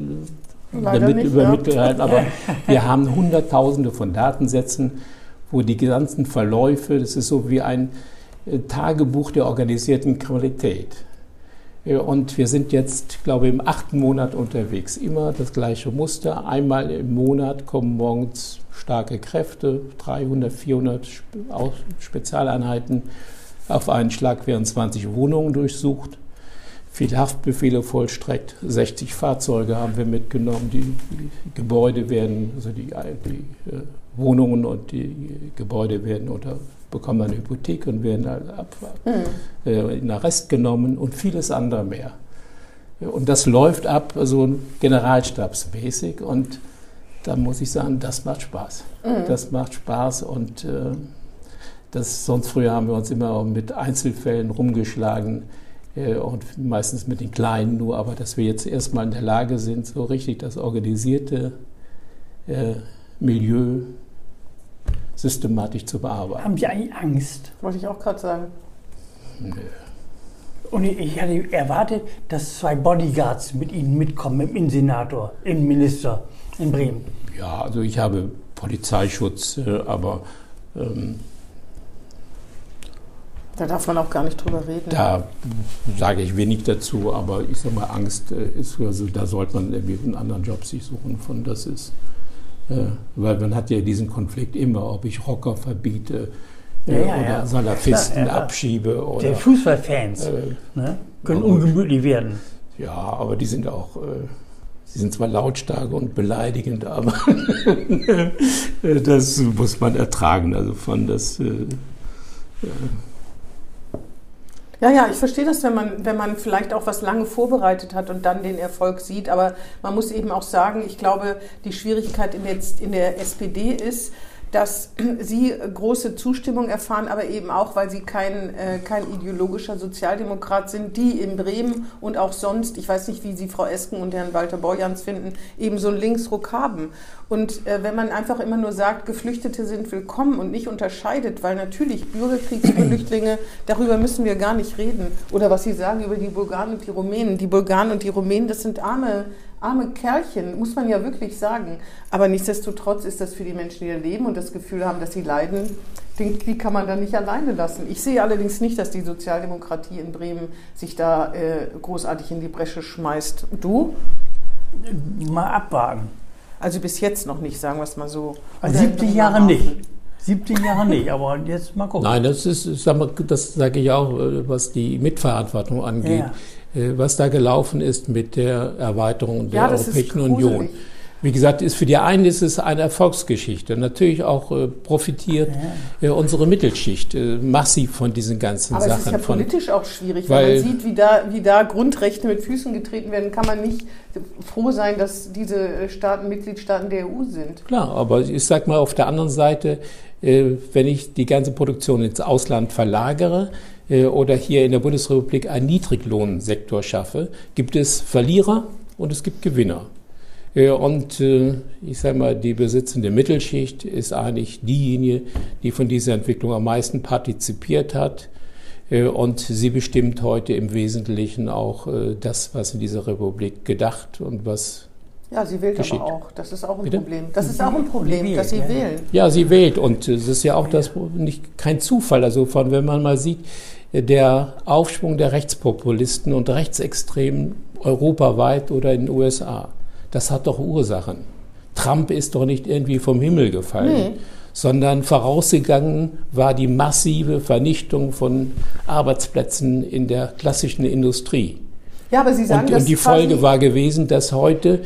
damit nicht, übermittelt ja. Aber wir haben Hunderttausende von Datensätzen, wo die ganzen Verläufe, das ist so wie ein äh, Tagebuch der organisierten Kriminalität. Und wir sind jetzt, glaube ich, im achten Monat unterwegs. Immer das gleiche Muster. Einmal im Monat kommen morgens starke Kräfte, 300, 400 Spezialeinheiten. Auf einen Schlag werden 20 Wohnungen durchsucht viele Haftbefehle vollstreckt. 60 Fahrzeuge haben wir mitgenommen. Die, die Gebäude werden, also die, die äh, Wohnungen und die Gebäude werden unter, bekommen eine Hypothek und werden ab, mhm. äh, in Arrest genommen und vieles andere mehr. Und das läuft ab so generalstabsmäßig und da muss ich sagen, das macht Spaß. Mhm. Das macht Spaß und äh, das, sonst früher haben wir uns immer mit Einzelfällen rumgeschlagen äh, und meistens mit den Kleinen nur, aber dass wir jetzt erstmal in der Lage sind, so richtig das organisierte äh, Milieu systematisch zu bearbeiten. Haben Sie eigentlich Angst? Wollte ich auch gerade sagen. Nö. Und ich hatte erwartet, dass zwei Bodyguards mit Ihnen mitkommen, mit dem Innensenator, Innenminister in Bremen. Ja, also ich habe Polizeischutz, äh, aber ähm, da darf man auch gar nicht drüber reden. Da sage ich wenig dazu, aber ich sage mal, Angst äh, ist, also da sollte man irgendwie einen anderen Job sich suchen von das ist. Äh, weil man hat ja diesen Konflikt immer, ob ich Rocker verbiete äh, ja, ja, oder ja. Salafisten abschiebe. Oder, Die Fußballfans äh, ne? können ungemütlich werden. Ja, aber die sind auch, äh, sie sind zwar lautstark und beleidigend, aber das muss man ertragen. Also von das ja, ja, ich verstehe das, wenn man, wenn man vielleicht auch was lange vorbereitet hat und dann den Erfolg sieht. Aber man muss eben auch sagen, ich glaube, die Schwierigkeit in der, in der SPD ist, dass sie große Zustimmung erfahren, aber eben auch, weil sie kein, äh, kein ideologischer Sozialdemokrat sind, die in Bremen und auch sonst, ich weiß nicht, wie Sie Frau Esken und Herrn Walter Borjans finden, eben so einen Linksruck haben. Und äh, wenn man einfach immer nur sagt, Geflüchtete sind willkommen und nicht unterscheidet, weil natürlich Bürgerkriegsflüchtlinge, darüber müssen wir gar nicht reden. Oder was Sie sagen über die Bulgaren und die Rumänen. Die Bulgaren und die Rumänen, das sind arme arme Kerlchen, muss man ja wirklich sagen. Aber nichtsdestotrotz ist das für die Menschen, die da leben und das Gefühl haben, dass sie leiden, die, die kann man da nicht alleine lassen. Ich sehe allerdings nicht, dass die Sozialdemokratie in Bremen sich da äh, großartig in die Bresche schmeißt. Du? Mal abwarten. Also bis jetzt noch nicht, sagen wir es mal so. Also 70 Jahre nicht. 70 Jahre nicht, aber jetzt mal gucken. Nein, das ist, das sage ich auch, äh, was die Mitverantwortung angeht, Ja. Äh, was da gelaufen ist mit der Erweiterung der Ja, Europäischen. Union. Wie gesagt, ist für die einen ist es eine Erfolgsgeschichte. Natürlich auch äh, profitiert äh, unsere Mittelschicht äh, massiv von diesen ganzen Aber es Sachen. ist ja von, politisch auch schwierig, Weil- wenn man sieht, wie da, wie da Grundrechte mit Füßen getreten werden, kann man nicht froh sein, dass diese Staaten Mitgliedstaaten der EU sind. Klar, aber ich sag mal auf der anderen Seite, äh, wenn ich die ganze Produktion ins Ausland verlagere äh, oder hier in der Bundesrepublik einen Niedriglohnsektor schaffe, gibt es Verlierer und es gibt Gewinner. Äh, Und äh, ich sage mal, die besitzende Mittelschicht ist eigentlich diejenige, die von dieser Entwicklung am meisten partizipiert hat. Äh, Und sie bestimmt heute im Wesentlichen auch äh, das, was in dieser Republik gedacht und was Ja, sie wählt Geschieht. aber auch. Das ist auch ein Bitte? Problem. Das ist auch ein Problem, wählt, dass sie ja. wählen. Ja, sie wählt und es ist ja auch das nicht kein Zufall. Also von wenn man mal sieht, der Aufschwung der Rechtspopulisten und Rechtsextremen europaweit oder in den USA, das hat doch Ursachen. Trump ist doch nicht irgendwie vom Himmel gefallen, Nee. sondern vorausgegangen war die massive Vernichtung von Arbeitsplätzen in der klassischen Industrie. Ja, aber Sie sagen, Und, dass und die Folge war gewesen, dass heute äh,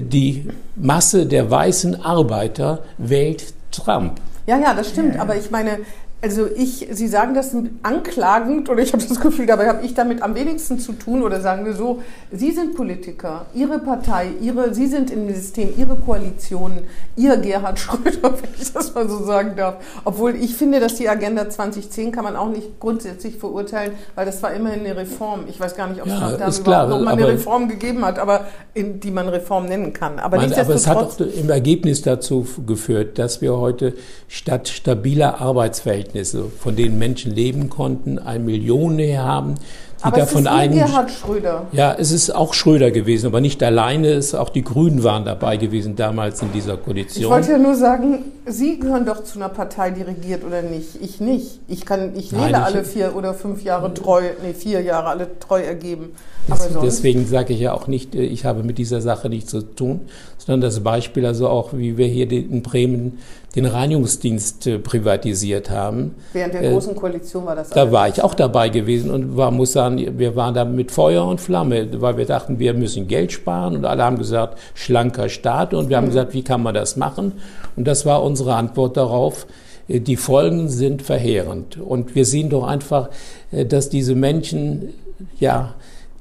die Masse der weißen Arbeiter wählt Trump. Ja, ja, das stimmt. Aber ich meine, also ich, Sie sagen das anklagend oder ich habe das Gefühl, dabei habe ich damit am wenigsten zu tun oder sagen wir so, Sie sind Politiker, Ihre Partei, Ihre, Sie sind im System, Ihre Koalition, Ihr Gerhard Schröder, wenn ich das mal so sagen darf. Obwohl ich finde, dass die Agenda 2010 kann man auch nicht grundsätzlich verurteilen, weil das war immerhin eine Reform. Ich weiß gar nicht, ob es Ja, noch klar, noch mal eine Reform gegeben hat, aber in, die man Reform nennen kann. Aber Man, aber es hat auch im Ergebnis dazu geführt, dass wir heute statt stabiler Arbeitsverhältnisse, von denen Menschen leben konnten, eine Million haben, die aber es davon ist nie einen Gerhard Schröder. Ja, es ist auch Schröder gewesen, aber nicht alleine. Es auch die Grünen waren dabei gewesen damals in dieser Ich Koalition. wollte ja nur sagen, Sie gehören doch zu einer Partei, die regiert oder nicht. Ich nicht. Ich kann, ich wähle ich- alle vier oder fünf Jahre treu, nee, vier Jahre alle treu ergeben. Sonst, Deswegen sage ich ja auch nicht, äh, ich habe mit dieser Sache nichts zu tun, sondern das Beispiel also auch, wie wir hier in Bremen den Reinigungsdienst äh, privatisiert haben. während der äh, großen Koalition war das Da war ich auch dabei gewesen und war, muss sagen, wir waren da mit Feuer und Flamme, weil wir dachten, wir müssen Geld sparen und alle haben gesagt, schlanker Staat und wir haben gesagt, wie kann man das machen? Und das war unsere Antwort darauf. Die Folgen sind verheerend und wir sehen doch einfach, dass diese Menschen ja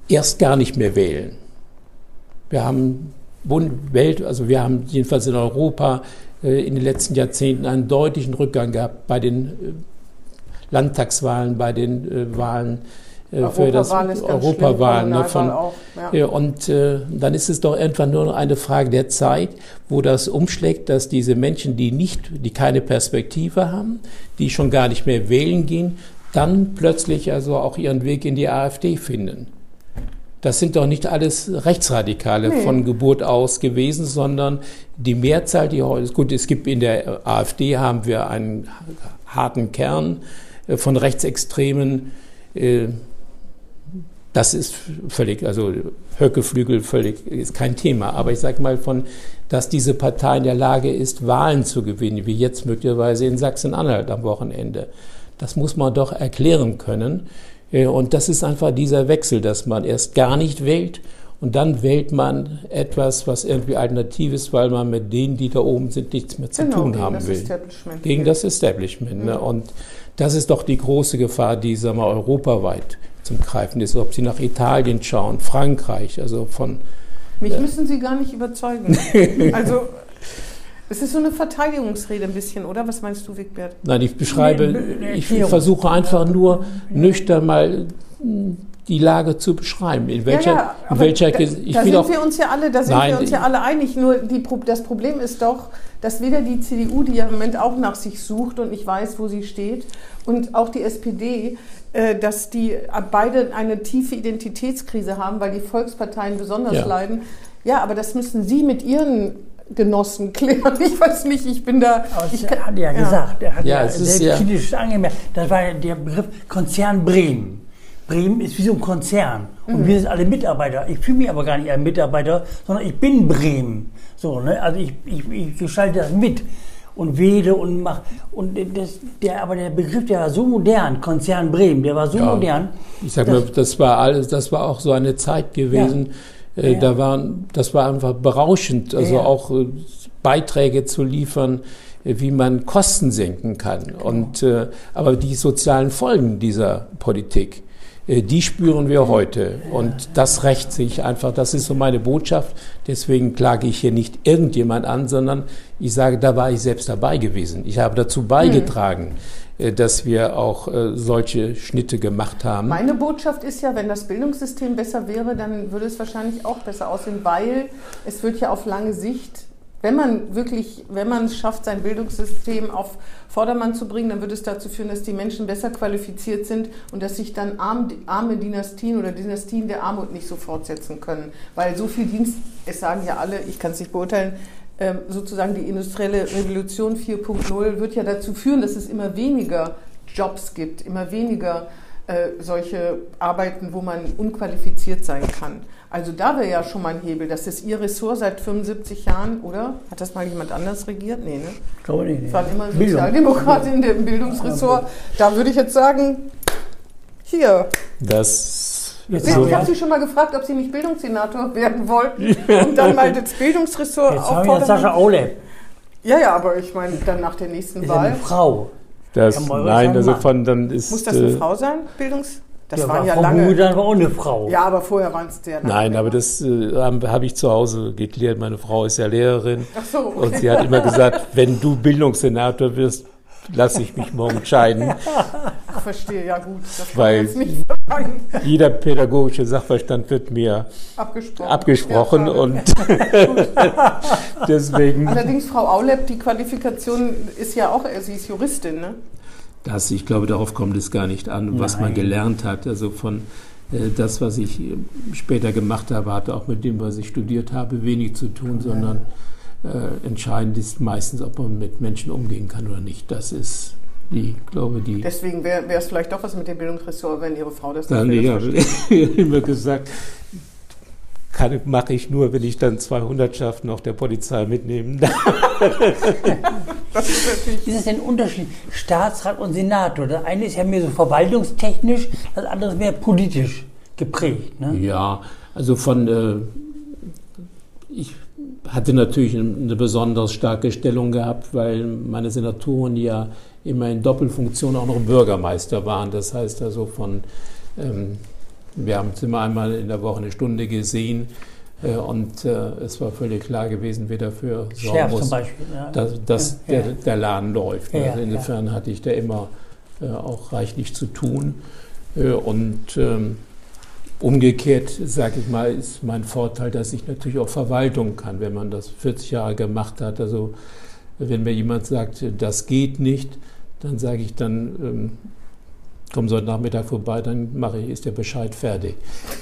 erst gar nicht mehr wählen. Wir haben Welt, also wir haben jedenfalls in Europa äh, in den letzten Jahrzehnten einen deutlichen Rückgang gehabt bei den äh, Landtagswahlen, bei den äh, Wahlen für das Europawahlen. Ne, auch. Ja. und äh, dann ist es doch irgendwann nur noch eine Frage der Zeit, wo das umschlägt, dass diese Menschen, die nicht, die keine Perspektive haben, die schon gar nicht mehr wählen gehen, dann plötzlich also auch ihren Weg in die AfD finden. Das sind doch nicht alles Rechtsradikale Nee. von Geburt aus gewesen, sondern die Mehrzahl, die heute, gut, es gibt in der AfD haben wir einen harten Kern äh, von Rechtsextremen, äh, das ist völlig, also Höckeflügel völlig, ist kein Thema. Aber ich sage mal von, dass diese Partei in der Lage ist, Wahlen zu gewinnen, wie jetzt möglicherweise in Sachsen-Anhalt am Wochenende. Das muss man doch erklären können. Äh, Und das ist einfach dieser Wechsel, dass man erst gar nicht wählt und dann wählt man etwas, was irgendwie alternativ ist, weil man mit denen, die da oben sind, nichts mehr zu genau, tun haben will. Establishment. Gegen das Establishment. Ne? Und das ist doch die große Gefahr, die sagen wir, europaweit zum Greifen ist. Ob Sie nach Italien schauen, Frankreich, also von Mich müssen Sie gar nicht überzeugen. also, es ist so eine Verteidigungsrede ein bisschen, oder? Was meinst du, Wigbert? Nein, ich beschreibe, ich versuche einfach nur nüchtern mal mh, die Lage zu beschreiben. In welcher, ja, in aber welcher da, ich da sind auch, wir uns ja alle, da sind Nein, wir uns ja alle einig. Nur die, das Problem ist doch, dass weder die CDU, die ja im Moment auch nach sich sucht und nicht weiß, wo sie steht, und auch die SPD, äh, dass die beide eine tiefe Identitätskrise haben, weil die Volksparteien besonders Ja. leiden. Ja, aber das müssen Sie mit Ihren Genossen klären. Ich weiß nicht, ich bin da. Aber ich, er hat ja, gesagt, er hat Ja, ja, sehr ja- kritisch angemerkt. Das war ja der Begriff Konzern Bremen. Bremen ist wie so ein Konzern. Und wir sind alle Mitarbeiter. Ich fühle mich aber gar nicht ein Mitarbeiter, sondern ich bin Bremen. So, ne? Also ich, ich, ich gestalte das mit und wähle und mache. Und das, der, aber der Begriff, der war so modern, Konzern Bremen, der war so Ja. modern. Ich sag mal, das war alles, das war auch so eine Zeit gewesen. Äh, Ja. Da waren, das war einfach berauschend, also Ja. auch äh, Beiträge zu liefern, äh, wie man Kosten senken kann. Genau. Und äh, aber die sozialen Folgen dieser Politik, äh, die spüren wir heute. Und das rächt sich einfach. Das ist so meine Botschaft. Deswegen klage ich hier nicht irgendjemand an, sondern ich sage, da war ich selbst dabei gewesen. Ich habe dazu beigetragen, äh, dass wir auch äh, solche Schnitte gemacht haben. Meine Botschaft ist ja, wenn das Bildungssystem besser wäre, dann würde es wahrscheinlich auch besser aussehen, weil es wird ja auf lange Sicht, wenn man wirklich, wenn man es schafft, sein Bildungssystem auf Vordermann zu bringen, dann würde es dazu führen, dass die Menschen besser qualifiziert sind und dass sich dann arm, arme Dynastien oder Dynastien der Armut nicht so fortsetzen können. Weil so viel Dienst, es sagen ja alle, ich kann es nicht beurteilen, sozusagen die industrielle Revolution 4.0 wird ja dazu führen, dass es immer weniger Jobs gibt, immer weniger äh, solche Arbeiten, wo man unqualifiziert sein kann. Also da wäre ja schon mal ein Hebel. Das ist Ihr Ressort seit 75 Jahren, oder? Hat das mal jemand anders regiert? Nee, ne? Ich glaube nicht. Es waren immer Bildung. Sozialdemokraten im Bildungsressort. Da würde ich jetzt sagen, hier. Das Jetzt Ich haben habe Sie schon mal gefragt, ob Sie nicht Bildungssenator werden wollten und dann mal das Bildungsressort Jetzt haben wir ja Sascha. Aulep. Ja, ja, aber ich meine, dann nach der nächsten Ist ja eine Wahl. Frau. Das, Ja, nein, ein also von dann ist. Muss das eine äh, Frau sein, Bildungs... Das ja, waren war ja Frau lange. Budan war auch eine Frau. Ja, aber vorher waren es der. Nein, aber das äh, habe hab ich zu Hause geklärt. Meine Frau ist ja Lehrerin Ach so, okay. und sie hat immer gesagt, wenn du Bildungssenator wirst, lasse ich mich morgen entscheiden. Ach, verstehe, ja gut. Das kann Weil-. Jeder pädagogische Sachverstand wird mir Abgesprochen. abgesprochen Ja, und deswegen, Allerdings, Frau Aulep, die Qualifikation ist ja auch, sie ist Juristin, ne? das, ich glaube, darauf kommt es gar nicht an, was man Nein. gelernt hat. Also von äh, das, was ich äh, später gemacht habe, hatte auch mit dem, was ich studiert habe, wenig zu tun, sondern äh, entscheidend ist meistens, ob man mit Menschen umgehen kann oder nicht. Das ist die, glaube die. Deswegen wäre es vielleicht doch was mit dem Bildungsressort, wenn Ihre Frau das Dann, nicht will, ja, immer gesagt, kann, mache ich nur, wenn ich dann 200 Schaften auch der Polizei mitnehmen darf. Das ist es denn ein Unterschied? Staatsrat und Senator. Das eine ist ja mehr so verwaltungstechnisch, das andere ist mehr politisch geprägt. Ne? Ja, also von, äh, ich hatte natürlich eine besonders starke Stellung gehabt, weil meine Senatoren ja immer in Doppelfunktion auch noch Bürgermeister waren. Das heißt also von, ähm, wir haben uns immer einmal in der Woche eine Stunde gesehen äh, und äh, es war völlig klar gewesen, wer dafür sorgen muss, Beispiel. Ja. dass, dass Ja. Der, der Laden läuft. Ja, ja, also insofern hatte ich da immer äh, auch reichlich zu tun. Äh, und ähm, umgekehrt, sage ich mal, ist mein Vorteil, dass ich natürlich auch Verwaltung kann, wenn man das 40 Jahre gemacht hat. Also wenn mir jemand sagt, das geht nicht, dann sage ich dann, ähm, komm so heute Nachmittag vorbei, dann mache ich, ist der Bescheid fertig.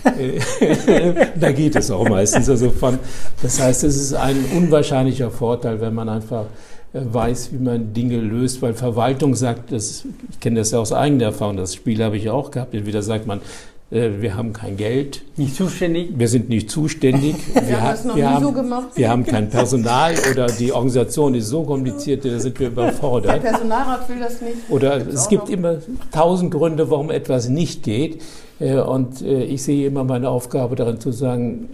Da geht es auch meistens. Also von, das heißt, es ist ein unwahrscheinlicher Vorteil, wenn man einfach äh, weiß, wie man Dinge löst, weil Verwaltung sagt, das, ich kenne das ja aus eigener Erfahrung, das Spiel habe ich auch gehabt, entweder sagt man, wir haben kein Geld, Nicht zuständig. wir sind nicht zuständig, Wir haben ha- das noch wir nie haben, so gemacht. wir haben kein Personal oder die Organisation ist so kompliziert, da sind wir Der überfordert. Personalrat will das nicht. Oder Gibt's es gibt immer tausend Gründe, warum etwas nicht geht. Äh, Und äh, ich sehe immer meine Aufgabe darin zu sagen,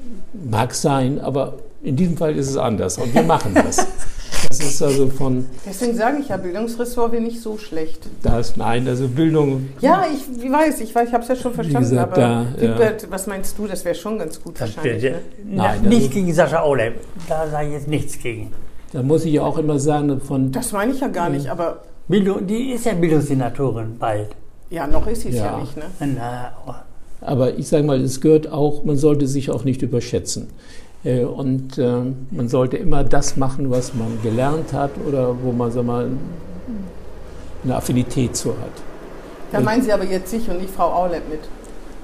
mag sein, aber in diesem Fall ist es anders und wir machen das. Das ist also von Deswegen sage ich ja, Bildungsressort wäre nicht so schlecht. das, nein, also Bildung, Ja, ich wie weiß, ich, weiß, ich habe es ja schon verstanden, gesagt, aber da, ja. Wigbert, was meinst du, das wäre schon ganz gut wahrscheinlich. Ne? Na, Nein, das nicht gegen Sascha Aulep. Da sage ich jetzt nichts gegen. da muss ich auch immer sagen, von Das meine ich ja gar nicht, aber Bildung, die ist ja Bildungssenatorin bald. ja, noch ist sie es ja. Ja. nicht. Ne? Na, aber Aber ich sage mal, es gehört auch, man sollte sich auch nicht überschätzen. Äh, Und äh, man sollte immer das machen, was man gelernt hat oder wo man sag mal, eine Affinität zu hat. Da meinen Sie aber jetzt sich und nicht Frau Aulep mit.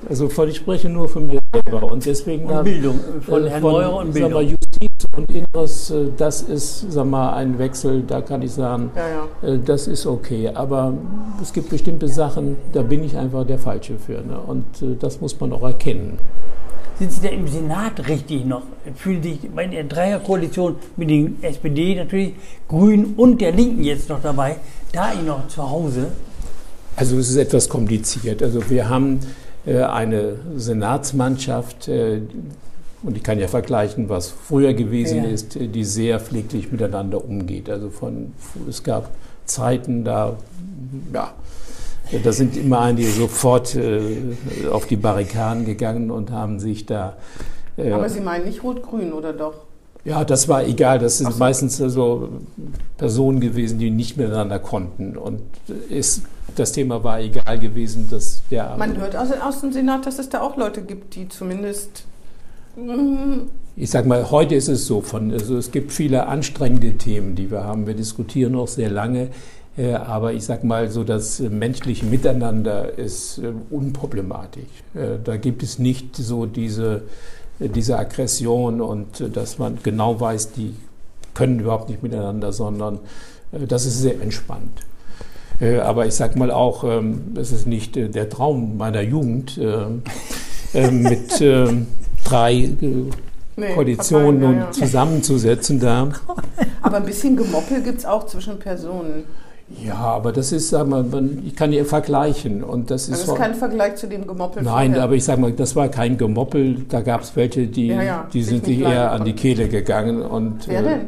Also von, ich spreche nur von mir selber. Und deswegen Und Bildung von Herrn Meurer und sagen wir, Bildung. Justiz und Inneres, äh, das ist sagen wir, ein Wechsel, da kann ich sagen, Ja, ja. äh, das ist okay. Aber es gibt bestimmte Sachen, da bin ich einfach der Falsche für. Ne? Und äh, das muss man auch erkennen. Sind Sie da im Senat richtig noch? Fühlen sich bei der Dreierkoalition mit den SPD natürlich, Grünen und der Linken jetzt noch dabei, da ich noch zu Hause? Also es ist etwas kompliziert. Also wir haben äh, eine Senatsmannschaft, äh, und ich kann ja vergleichen, was früher gewesen Ja. ist, äh, die sehr pfleglich miteinander umgeht. Also von, es gab Zeiten, da, ja, da sind immer einige sofort äh, auf die Barrikaden gegangen und haben sich da äh, Aber Sie meinen nicht Rot-Grün, oder doch? ja, das war egal. Das sind so. meistens so Personen gewesen, die nicht miteinander konnten. Und ist, das Thema war egal gewesen, dass der. Man hört aus, aus dem Senat, dass es da auch Leute gibt, die zumindest. mm, ich sag mal, heute ist es so, von, also es gibt viele anstrengende Themen, die wir haben. Wir diskutieren auch sehr lange. Äh, aber ich sag mal, so das äh, menschliche Miteinander ist äh, unproblematisch. Da gibt es nicht so diese, diese Aggression und dass man genau weiß, die können überhaupt nicht miteinander, sondern das ist sehr entspannt. Aber ich sag mal auch, ähm, es ist nicht der Traum meiner Jugend, ähm, mit ähm, drei nee, Koalitionen ja, ja. zusammenzusetzen da. Aber ein bisschen Gemoppel gibt es auch zwischen Personen. Ja, aber das ist, sag mal, ich kann ja vergleichen und das ist, Das ist so- kein Vergleich zu dem Gemoppel Nein, aber ich sag mal, das war kein Gemoppel. Da gab es welche, die, Ja, ja, die sind nicht sich eher an die. Kehle gegangen und Wer äh, denn?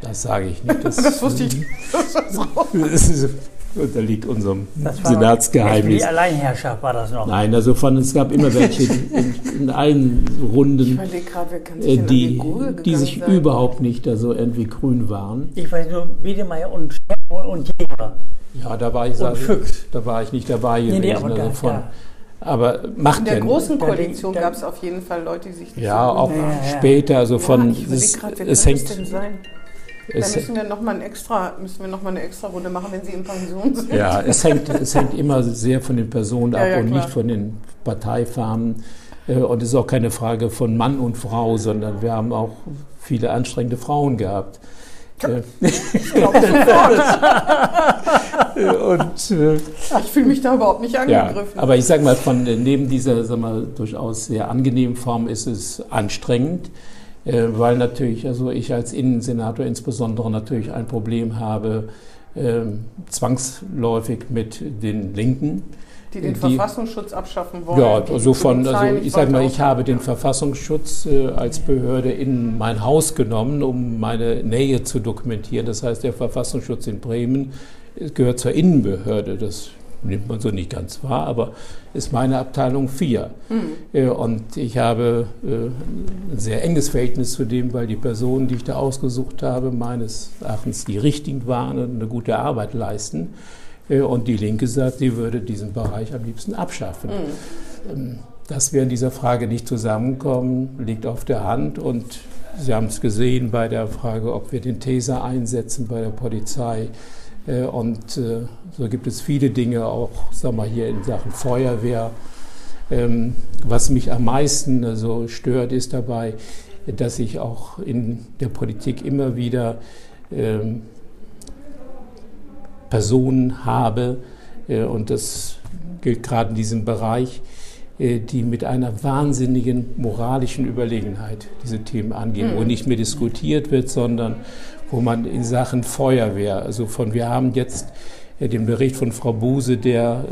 das sage ich nicht. Das, Das wusste ich. das ist, unterliegt unserem Das war Senatsgeheimnis. Die Alleinherrschaft war das noch. Nein, also von es gab immer welche in, in allen Runden, sich äh, die, die sich sein? überhaupt nicht da so irgendwie grün waren. Ich weiß nur, Wiedemeyer und Schermer und Jäger. Ja, da war ich, sage, Füchs. da war ich nicht dabei Nee, gewesen. nee, aber also da- von, da- aber macht In der ja großen Koalition gab es auf jeden Fall Leute, die sich nicht Ja, so auch. Ja, ja. später, also Ja, von ich es, wer es hängt, denn sein? Da es, müssen wir nochmal ein extra, müssen wir noch mal eine extra Runde machen, wenn Sie in Pension sind. ja, es hängt, es hängt immer sehr von den Personen Ja, ab ja, und klar. nicht von den Parteifarben. Äh, Und es ist auch keine Frage von Mann und Frau, sondern wir haben auch viele anstrengende Frauen gehabt. Äh, Ich glaube sofort. und äh, Ich fühle mich da überhaupt nicht Ja, angegriffen. aber ich sage mal, von äh, neben dieser sag mal, durchaus sehr angenehmen Form ist es anstrengend, weil natürlich, also ich als Innensenator insbesondere natürlich ein Problem habe, ähm, zwangsläufig mit den Linken. Die den die- Verfassungsschutz abschaffen wollen. Ja, also von, also ich sage mal, ich habe den. Verfassungsschutz äh, als Behörde in mein Haus genommen, um meine Nähe zu dokumentieren. Das heißt, der Verfassungsschutz in Bremen äh, gehört zur Innenbehörde. Das nimmt man so nicht ganz wahr, aber ist meine Abteilung 4. Äh, Und ich habe äh, ein sehr enges Verhältnis zu dem, weil die Personen, die ich da ausgesucht habe, meines Erachtens die richtigen waren und eine gute Arbeit leisten. Äh, Und die Linke sagt, sie würde diesen Bereich am liebsten abschaffen. Ähm, Dass wir in dieser Frage nicht zusammenkommen, liegt auf der Hand. Und Sie haben es gesehen bei der Frage, ob wir den Taser einsetzen bei der Polizei. Äh, Und äh, so gibt es viele Dinge, auch sagen wir, hier in Sachen Feuerwehr. Ähm, Was mich am meisten also stört, ist dabei, dass ich auch in der Politik immer wieder ähm, Personen habe, äh, und das gilt gerade in diesem Bereich, äh, die mit einer wahnsinnigen moralischen Überlegenheit diese Themen angehen, wo nicht mehr diskutiert wird, sondern wo man in Sachen Feuerwehr, also von, wir haben jetzt äh, den Bericht von Frau Buse, der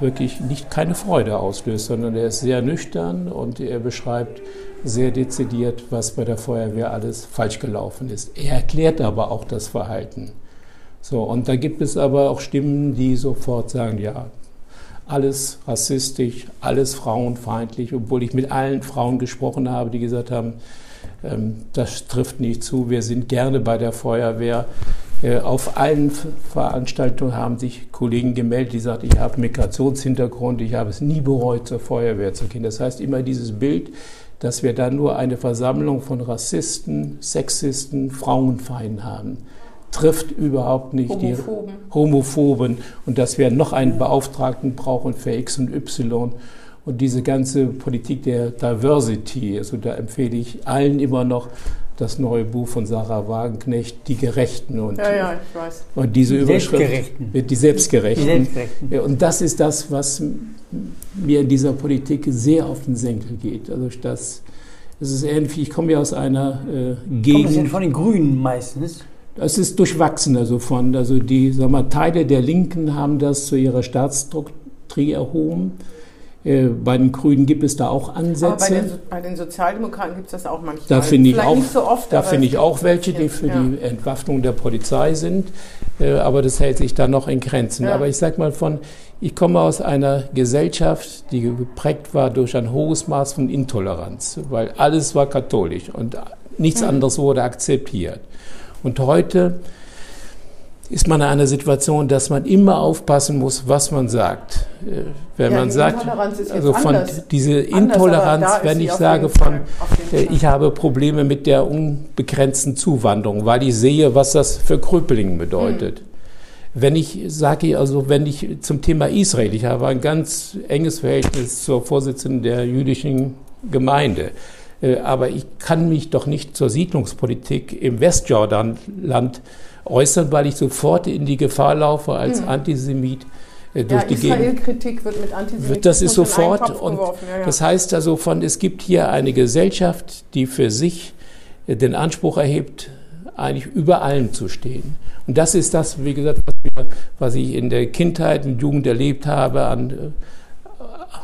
wirklich nicht keine Freude auslöst, sondern er ist sehr nüchtern und er beschreibt sehr dezidiert, was bei der Feuerwehr alles falsch gelaufen ist. Er erklärt aber auch das Verhalten. So, und da gibt es aber auch Stimmen, die sofort sagen, ja, alles rassistisch, alles frauenfeindlich, obwohl ich mit allen Frauen gesprochen habe, die gesagt haben, ähm, das trifft nicht zu, wir sind gerne bei der Feuerwehr. Äh, auf allen Veranstaltungen haben sich Kollegen gemeldet, die sagten, ich habe Migrationshintergrund, ich habe es nie bereut, zur Feuerwehr zu gehen. Das heißt immer dieses Bild, dass wir da nur eine Versammlung von Rassisten, Sexisten, Frauenfeinden haben trifft überhaupt nicht Homophoben. die Homophoben und dass wir noch einen Beauftragten brauchen für X und Y Und diese ganze Politik der Diversity, also da empfehle ich allen immer noch das neue Buch von Sarah Wagenknecht, Die Gerechten. Und, Ja, ja, ich weiß. und diese Die Überschrift. Selbstgerechten. Die Selbstgerechten. Die Selbstgerechten. Ja, und das ist das, was mir in dieser Politik sehr auf den Senkel geht. Also das, das ist ähnlich, ich komme ja aus einer äh, Kommt das denn Gegend, von den Grünen meistens? Es ist durchwachsen, also von, also die, sag mal, Teile der Linken haben das zu ihrer Staatsdoktrin erhoben. Äh, bei den Grünen gibt es da auch Aber bei Ansätze. den, bei den Sozialdemokraten gibt es das auch manchmal. Da finde ich auch, so oft, da finde ich auch welche, die für ja. die Entwaffnung der Polizei sind, äh, aber das hält sich dann noch in Grenzen. Ja. Aber ich sage mal von, ich komme aus einer Gesellschaft, die geprägt war durch ein hohes Maß von Intoleranz, weil alles war katholisch und nichts Mhm. anderes wurde akzeptiert. Und heute ist man in einer Situation, dass man immer aufpassen muss, was man sagt. Äh, Wenn Ja, man sagt, also von anders. diese Anders, Intoleranz, ist wenn ich sage von, äh, ich habe Probleme mit der unbegrenzten Zuwanderung, weil ich sehe, was das für Krüppelingen bedeutet. Hm. Wenn ich sage, also wenn ich zum Thema Israel, ich habe ein ganz enges Verhältnis zur Vorsitzenden der jüdischen Gemeinde, aber ich kann mich doch nicht zur Siedlungspolitik im Westjordanland äußern, weil ich sofort in die Gefahr laufe, als Antisemit äh, durch Hm. Ja, die Gegend Israel-Kritik wird mit Antisemitismus das ist sofort und. Ja, ja. das heißt also von es gibt hier eine Gesellschaft, die für sich äh, den Anspruch erhebt, eigentlich über allem zu stehen. Und das ist das, wie gesagt, was, wir, was ich in der Kindheit und Jugend erlebt habe an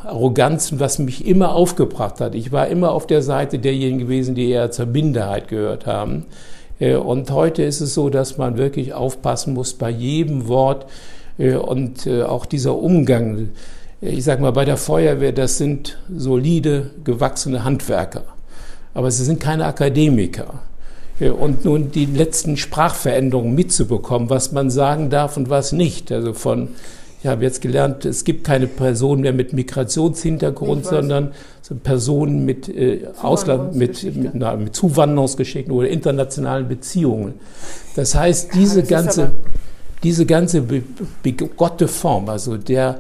äh, Arroganz, was mich immer aufgebracht hat. Ich war immer auf der Seite derjenigen gewesen, die eher zur Minderheit gehört haben. Äh, Und heute ist es so, dass man wirklich aufpassen muss bei jedem Wort äh, und äh, auch dieser Umgang. Ich sage mal, bei der Feuerwehr, das sind solide, gewachsene Handwerker. Aber sie sind keine Akademiker. Und nun die letzten Sprachveränderungen mitzubekommen, was man sagen darf und was nicht. Also von, ich habe jetzt gelernt, es gibt keine Personen mehr mit Migrationshintergrund, sondern so Personen mit, äh, Ausland, mit, mit, na, mit Zuwanderungsgeschichten oder internationalen Beziehungen. Das heißt, diese das ganze, diese ganze be- begotte Form, also der Aber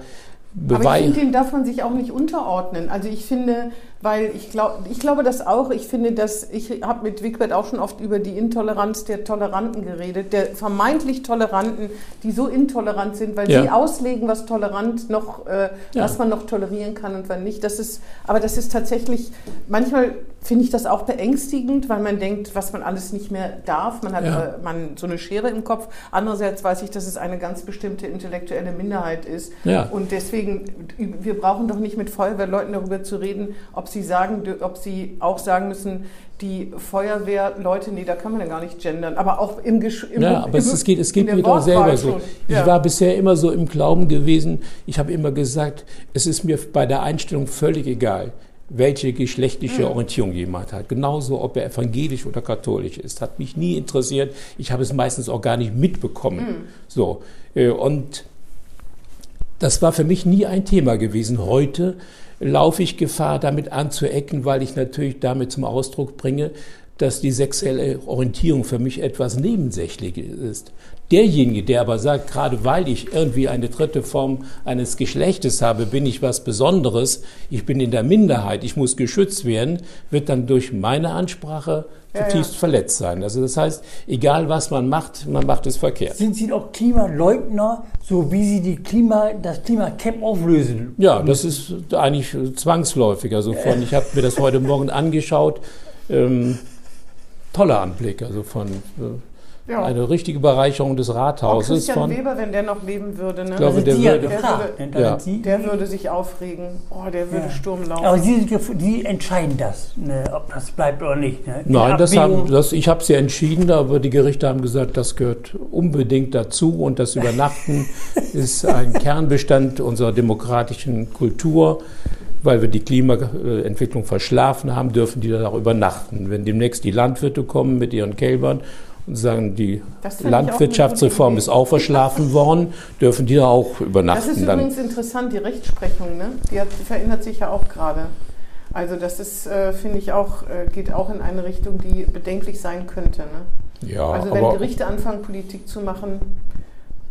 ich Beweis. finde, dem darf man sich auch nicht unterordnen. Also ich finde, weil ich glaube, ich glaube das auch. Ich finde, dass ich habe mit Wigbert auch schon oft über die Intoleranz der Toleranten geredet, der vermeintlich Toleranten, die so intolerant sind, weil Ja. sie auslegen, was tolerant noch, äh, Ja. was man noch tolerieren kann und wann nicht. Das ist, aber das ist tatsächlich manchmal finde ich das auch beängstigend, weil man denkt, was man alles nicht mehr darf. Man hat Ja. äh, man so eine Schere im Kopf. Andererseits weiß ich, dass es eine ganz bestimmte intellektuelle Minderheit ist. Und deswegen, wir brauchen doch nicht mit Feuerwehrleuten darüber zu reden, ob sie sagen, ob sie auch sagen müssen, die Feuerwehrleute, nee, da kann man ja gar nicht gendern, aber auch im, Gesch im Ja, aber es, es geht, es geht mir doch selber so. schon. Ich Ja. war bisher immer so im Glauben gewesen. Ich habe immer gesagt, es ist mir bei der Einstellung völlig egal, welche geschlechtliche Hm. Orientierung jemand hat. Genauso, ob er evangelisch oder katholisch ist. Hat mich nie interessiert. Ich habe es meistens auch gar nicht mitbekommen. Hm. So. äh, Und das war für mich nie ein Thema gewesen. Heute laufe ich Gefahr, damit anzuecken, weil ich natürlich damit zum Ausdruck bringe, dass die sexuelle Orientierung für mich etwas Nebensächliches ist. Derjenige, der aber sagt, gerade weil ich irgendwie eine dritte Form eines Geschlechtes habe, bin ich was Besonderes, ich bin in der Minderheit, ich muss geschützt werden, wird dann durch meine Ansprache Ja, zutiefst ja. verletzt sein. Also das heißt, egal was man macht, man macht es verkehrt. Sind Sie auch Klimaleugner, so wie Sie die Klima, das Klimacamp auflösen? Ja, das ist eigentlich zwangsläufig. Also von, ich habe mir das heute Morgen angeschaut. Ähm, toller Anblick, also von äh, Ja. eine richtige Bereicherung des Auch Rathauses. Christian Von, Weber, wenn der noch leben würde, ne? Ich glaube, sind der würde-. Der würde- Ja. der würde sich aufregen. Oh, der würde Ja. Sturm laufen. aber Sie, Sie entscheiden das, ne, ob das bleibt oder nicht. Ne? Nein, das haben, das, ich habe es ja entschieden, aber die Gerichte haben gesagt, das gehört unbedingt dazu und das Übernachten ist ein Kernbestand unserer demokratischen Kultur. Weil wir die Klimaentwicklung verschlafen haben, dürfen die dann auch übernachten. Wenn demnächst die Landwirte kommen mit ihren Kälbern sagen, die Das ich Landwirtschaftsreform ist auch verschlafen worden, dürfen die da auch Das übernachten. ist dann. übrigens interessant, die Rechtsprechung, ne? die, hat, die verändert sich ja auch gerade. Also das ist, äh, finde ich auch, äh, geht auch in eine Richtung, die bedenklich sein könnte. Ne? Ja, also wenn Gerichte anfangen, Politik zu machen,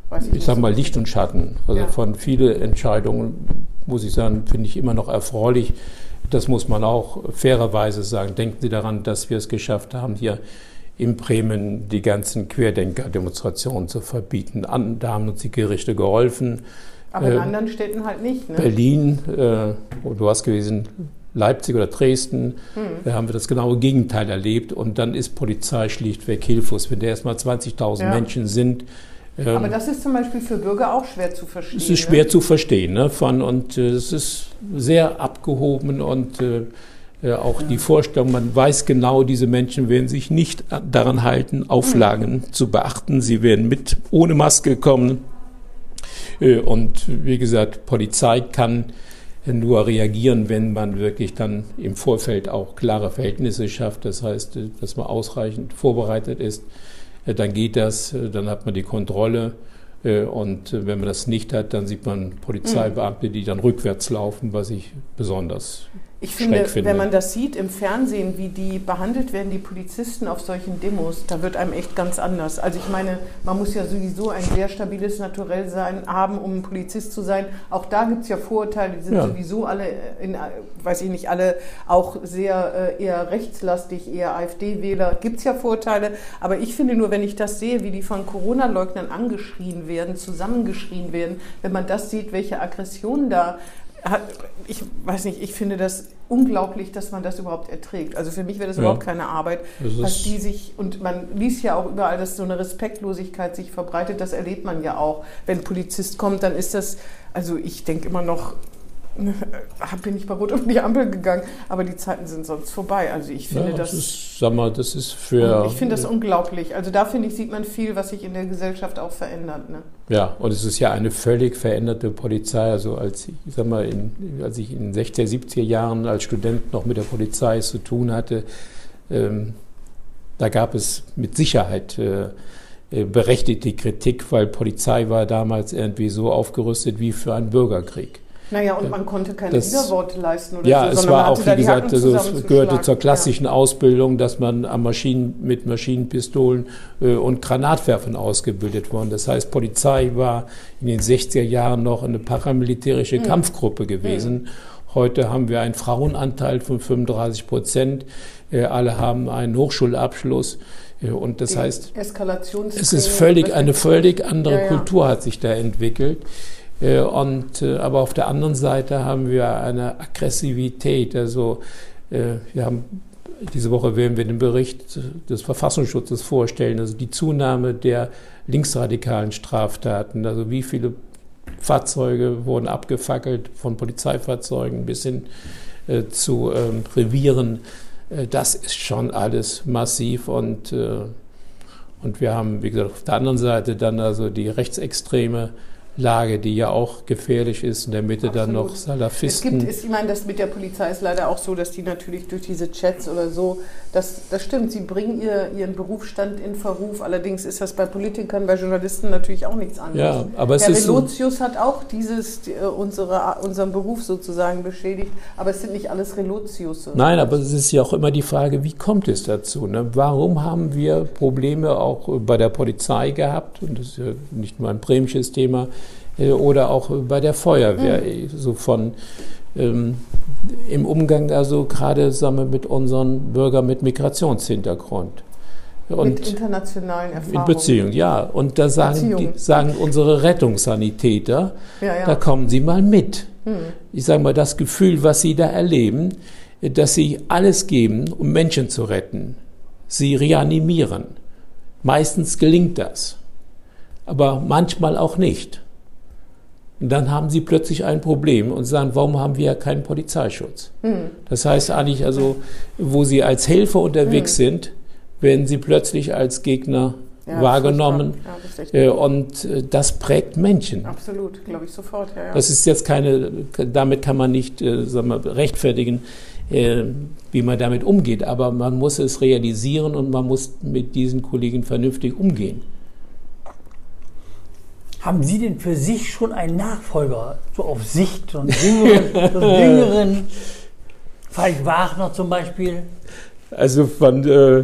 weiß ich, ich nicht. sage mal Licht und Schatten. Also Ja. von viele Entscheidungen muss ich sagen, finde ich immer noch erfreulich. Das muss man auch fairerweise sagen. Denken Sie daran, dass wir es geschafft haben, hier in Bremen die ganzen Querdenker-Demonstrationen zu verbieten. An, da haben uns die Gerichte geholfen. Aber in äh, anderen Städten halt nicht. Ne? Berlin, äh, wo du hast gewesen, Leipzig oder Dresden, hm. da haben wir das genaue Gegenteil erlebt. Und dann ist Polizei schlichtweg hilflos. Wenn da erstmal 20.000 ja. Menschen sind, ähm, aber das ist zum Beispiel für Bürger auch schwer zu verstehen. Es ist schwer ne? zu verstehen, ne? Von, und äh, es ist sehr abgehoben und äh, auch ja. die Vorstellung, man weiß genau, diese Menschen werden sich nicht daran halten, Auflagen mhm. zu beachten. Sie werden mit ohne Maske kommen. Äh, und wie gesagt, Polizei kann nur reagieren, wenn man wirklich dann im Vorfeld auch klare Verhältnisse schafft. Das heißt, äh, dass man ausreichend vorbereitet ist dann geht das, dann hat man die Kontrolle. Äh, und wenn man das nicht hat, dann sieht man Polizeibeamte, die dann rückwärts laufen, was ich besonders ich finde, finde, wenn man das sieht im Fernsehen, wie die behandelt werden, die Polizisten auf solchen Demos, da wird einem echt ganz anders. Also ich meine, man muss ja sowieso ein sehr stabiles Naturell sein, haben, um ein Polizist zu sein. Auch da gibt es ja Vorurteile, die sind ja. sowieso alle, in, weiß ich nicht, alle auch sehr äh, eher rechtslastig, eher AfD-Wähler. Gibt es ja Vorurteile. Aber ich finde nur, wenn ich das sehe, wie die von Corona-Leugnern angeschrien werden, zusammengeschrien werden, wenn man das sieht, welche Aggressionen da ich weiß nicht, ich finde das unglaublich, dass man das überhaupt erträgt. Also für mich wäre das ja. überhaupt keine Arbeit, dass die sich, und man liest ja auch überall, dass so eine Respektlosigkeit sich verbreitet, das erlebt man ja auch. Wenn ein Polizist kommt, dann ist das, also ich denke immer noch, bin ich bei Rot auf die Ampel gegangen, aber die Zeiten sind sonst vorbei. Also ich finde ja, das, das ist, sag mal, das ist für. Ich finde das unglaublich. Also da finde ich sieht man viel, was sich in der Gesellschaft auch verändert. Ne? Ja, und es ist ja eine völlig veränderte Polizei. Also als ich, sag mal, in, als ich in den 60er, 70er Jahren als Student noch mit der Polizei zu tun hatte, ähm, da gab es mit Sicherheit äh, äh berechtigte Kritik, weil Polizei war damals irgendwie so aufgerüstet wie für einen Bürgerkrieg. Naja, und man konnte keine das, Widerworte leisten oder ja, so, es war auch, wie gesagt, also es gehörte zur klassischen ja. Ausbildung, dass man am Maschinen, mit Maschinenpistolen äh, und Granatwerfern ausgebildet worden. Das heißt, Polizei war in den 60er Jahren noch eine paramilitärische mhm. Kampfgruppe gewesen. Mhm. Heute haben wir einen Frauenanteil von 35 Prozent. Äh, alle haben einen Hochschulabschluss. Äh, und das Die heißt, es ist völlig, eine völlig andere ja. Kultur hat sich da entwickelt. Äh, und, äh, aber auf der anderen Seite haben wir eine Aggressivität. Also äh, wir haben diese Woche werden wir den Bericht des Verfassungsschutzes vorstellen, also die Zunahme der linksradikalen Straftaten, also wie viele Fahrzeuge wurden abgefackelt, von Polizeifahrzeugen bis hin zu ähm, Revieren. Das ist schon alles massiv und, und wir haben, wie gesagt, auf der anderen Seite dann also die rechtsextreme Lage, die ja auch gefährlich ist, in der Mitte Absolut. dann noch Salafisten. Es gibt, ich meine, das mit der Polizei ist leider auch so, dass die natürlich durch diese Chats oder so, das, das stimmt, sie bringen ihr, ihren Berufsstand in Verruf. Allerdings ist das bei Politikern, bei Journalisten natürlich auch nichts anderes. Ja, aber es Herr ist Relotius hat auch dieses, die, äh, unsere, unseren Beruf sozusagen beschädigt, aber es sind nicht alles Relotius. Nein, aber es ist ja auch immer die Frage, wie kommt es dazu? Ne? Warum haben wir Probleme auch bei der Polizei gehabt? Und das ist ja nicht nur ein bremisches Thema äh, oder auch bei der Feuerwehr, mhm. so von ähm, im Umgang, also gerade sagen mit unseren Bürgern mit Migrationshintergrund. Und mit internationalen Erfahrungen. In Beziehung, ja. Und da sagen, die, sagen unsere Rettungssanitäter, ja, ja. da kommen Sie mal mit. Hm. Ich sage mal, das Gefühl, was Sie da erleben, dass Sie alles geben, um Menschen zu retten. Sie reanimieren. Meistens gelingt das, aber manchmal auch nicht. Dann haben sie plötzlich ein Problem und sagen, warum haben wir ja keinen Polizeischutz? Hm. Das heißt eigentlich, also, wo sie als Helfer unterwegs hm. sind, werden sie plötzlich als Gegner ja, wahrgenommen. Ja, äh, und äh, das prägt Menschen. Absolut, glaube ich sofort. Ja, das ist jetzt keine, damit kann man nicht äh, sagen wir, rechtfertigen, wie man damit umgeht. Aber man muss es realisieren und man muss mit diesen Kollegen vernünftig umgehen. Haben Sie denn für sich schon einen Nachfolger, so auf Sicht, so einen jüngeren, Falk Wagner zum Beispiel? Also von, äh,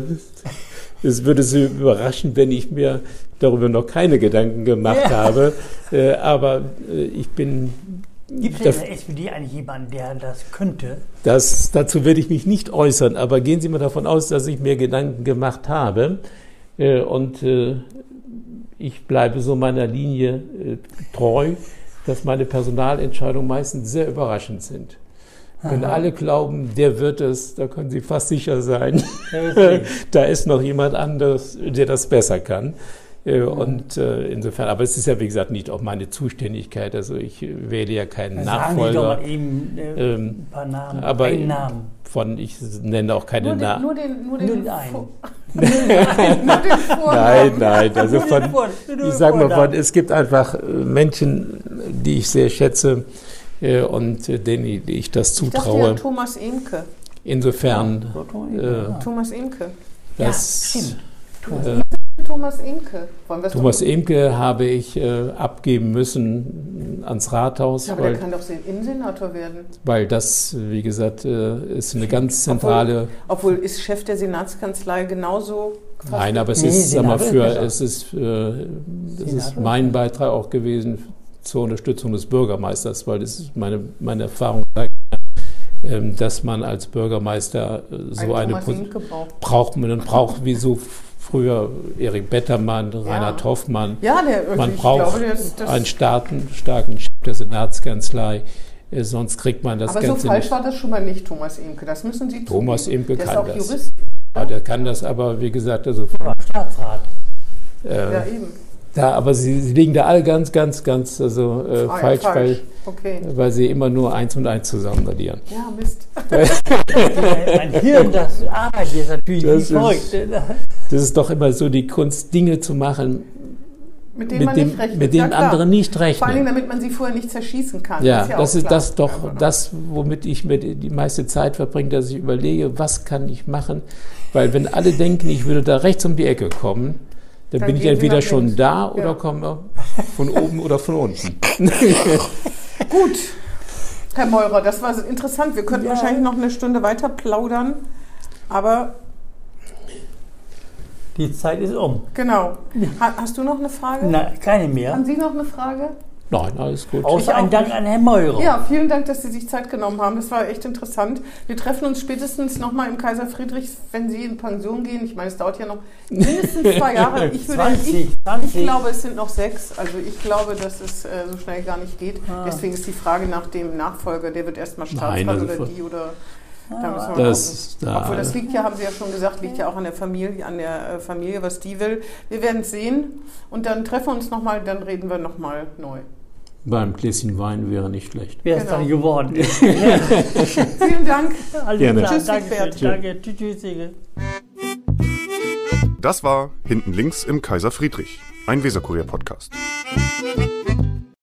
es würde Sie überraschen, wenn ich mir darüber noch keine Gedanken gemacht ja. habe. Äh, aber äh, ich bin Gibt es in der SPD eigentlich jemanden, der das könnte? Das, dazu werde ich mich nicht äußern, aber gehen Sie mal davon aus, dass ich mir Gedanken gemacht habe. Äh, und äh, ich bleibe so meiner Linie äh, treu, dass meine Personalentscheidungen meistens sehr überraschend sind. Wenn Aha. alle glauben, der wird es, da können Sie fast sicher sein, da ist noch jemand anderes, der das besser kann. Äh, Und äh, insofern, aber es ist ja wie gesagt nicht auch meine Zuständigkeit. Also ich wähle ja keinen Sagen Sie doch Nachfolger mal eben äh, Ähm, ein paar Namen. aber einen Namen. von, ich nenne auch keine Namen. nur den, nur den, Nur den einen. Nein, nein, also von, ich den sag mal, von, es gibt einfach Menschen, die ich sehr schätze und denen ich- das Ich dachte ja zutraue. Thomas Emke. Insofern, Ja, Thomas Emke. das, stimmt. äh, Thomas Emke. Wollen wir es Thomas doch- Emke habe ich äh, abgeben müssen ans Rathaus, Ja, aber der weil, kann doch Innensenator werden. weil das, wie gesagt, äh, ist eine ganz zentrale. Obwohl ist Chef der Senatskanzlei genauso Nein, aber es Nee, ist, sag mal, Senator für, es ist, äh, das ist mein Beitrag auch gewesen zur Unterstützung des Bürgermeisters, weil das ist meine, meine Erfahrung, sagt, ähm, dass man als Bürgermeister äh, so ein eine Thomas Emke braucht. braucht man und braucht wie so früher Erik Bettermann, Reinhard Hoffmann. Ja, der Man ich braucht glaube, das, das, einen starken, starken Chef der Senatskanzlei, äh, sonst kriegt man das aber so Ganze falsch nicht. war das schon mal nicht, Thomas Emke. Das müssen Sie Thomas zugeben. Emke der kann ist auch das. Jurist. Ja, der kann das aber, wie gesagt, also Staatsrat. äh, Ja, eben. Da, aber sie, sie liegen da alle ganz, ganz, ganz also, äh, Ah, ja, falsch, falsch. Okay. Weil, weil sie immer nur eins und eins zusammen addieren. Ja, Mist. Mein Hirn, das arbeitet jetzt natürlich Das wie verrückt. Das ist doch immer so die Kunst, Dinge zu machen, Mit denen mit, man dem, nicht rechnet. mit ja, denen klar. andere nicht Vor allen Dingen, rechnen. damit man sie vorher nicht zerschießen kann. Ja, ja das ist das doch Ja, genau. das, womit ich mir die die meiste Zeit verbringe, dass ich überlege, was kann ich machen? Weil wenn alle denken, ich würde da rechts um die Ecke kommen, dann, Dann bin ich entweder schon links. da oder Ja. komme von oben oder von unten. Gut, Herr Meurer, das war interessant. Wir könnten Ja. wahrscheinlich noch eine Stunde weiter plaudern. Aber Die Zeit ist um. genau. Ha, hast du noch eine Frage? Na, keine mehr. Haben Sie noch eine Frage? Nein, alles gut. Außer Ich ein Dank an Herrn Meurer. Ja, vielen Dank, dass Sie sich Zeit genommen haben. Das war echt interessant. Wir treffen uns spätestens nochmal im Kaiser Friedrichs, wenn Sie in Pension gehen. Ich meine, es dauert ja noch mindestens zwei Jahre. Ich, würde, 20, ich, 20. ich glaube, es sind noch sechs. Also ich glaube, dass es äh, so schnell gar nicht geht. Ah. Deswegen ist die Frage nach dem Nachfolger, der wird erstmal Staatsrat Nein, also oder die oder... Da Ah. müssen wir mal Das, da, Obwohl das liegt ja, haben Sie ja schon gesagt, liegt ja auch an der Familie, an der äh, Familie, was die will. Wir werden es sehen und dann treffen wir uns nochmal, dann reden wir nochmal neu. Beim Gläschen Wein wäre nicht schlecht. Wer es Genau. dann geworden. Vielen Dank. Alles Gerne. klar, Tschüss, danke. Tschüss, tschüss. Das war Hinten links im Kaiser Friedrich, ein Weserkurier-Podcast.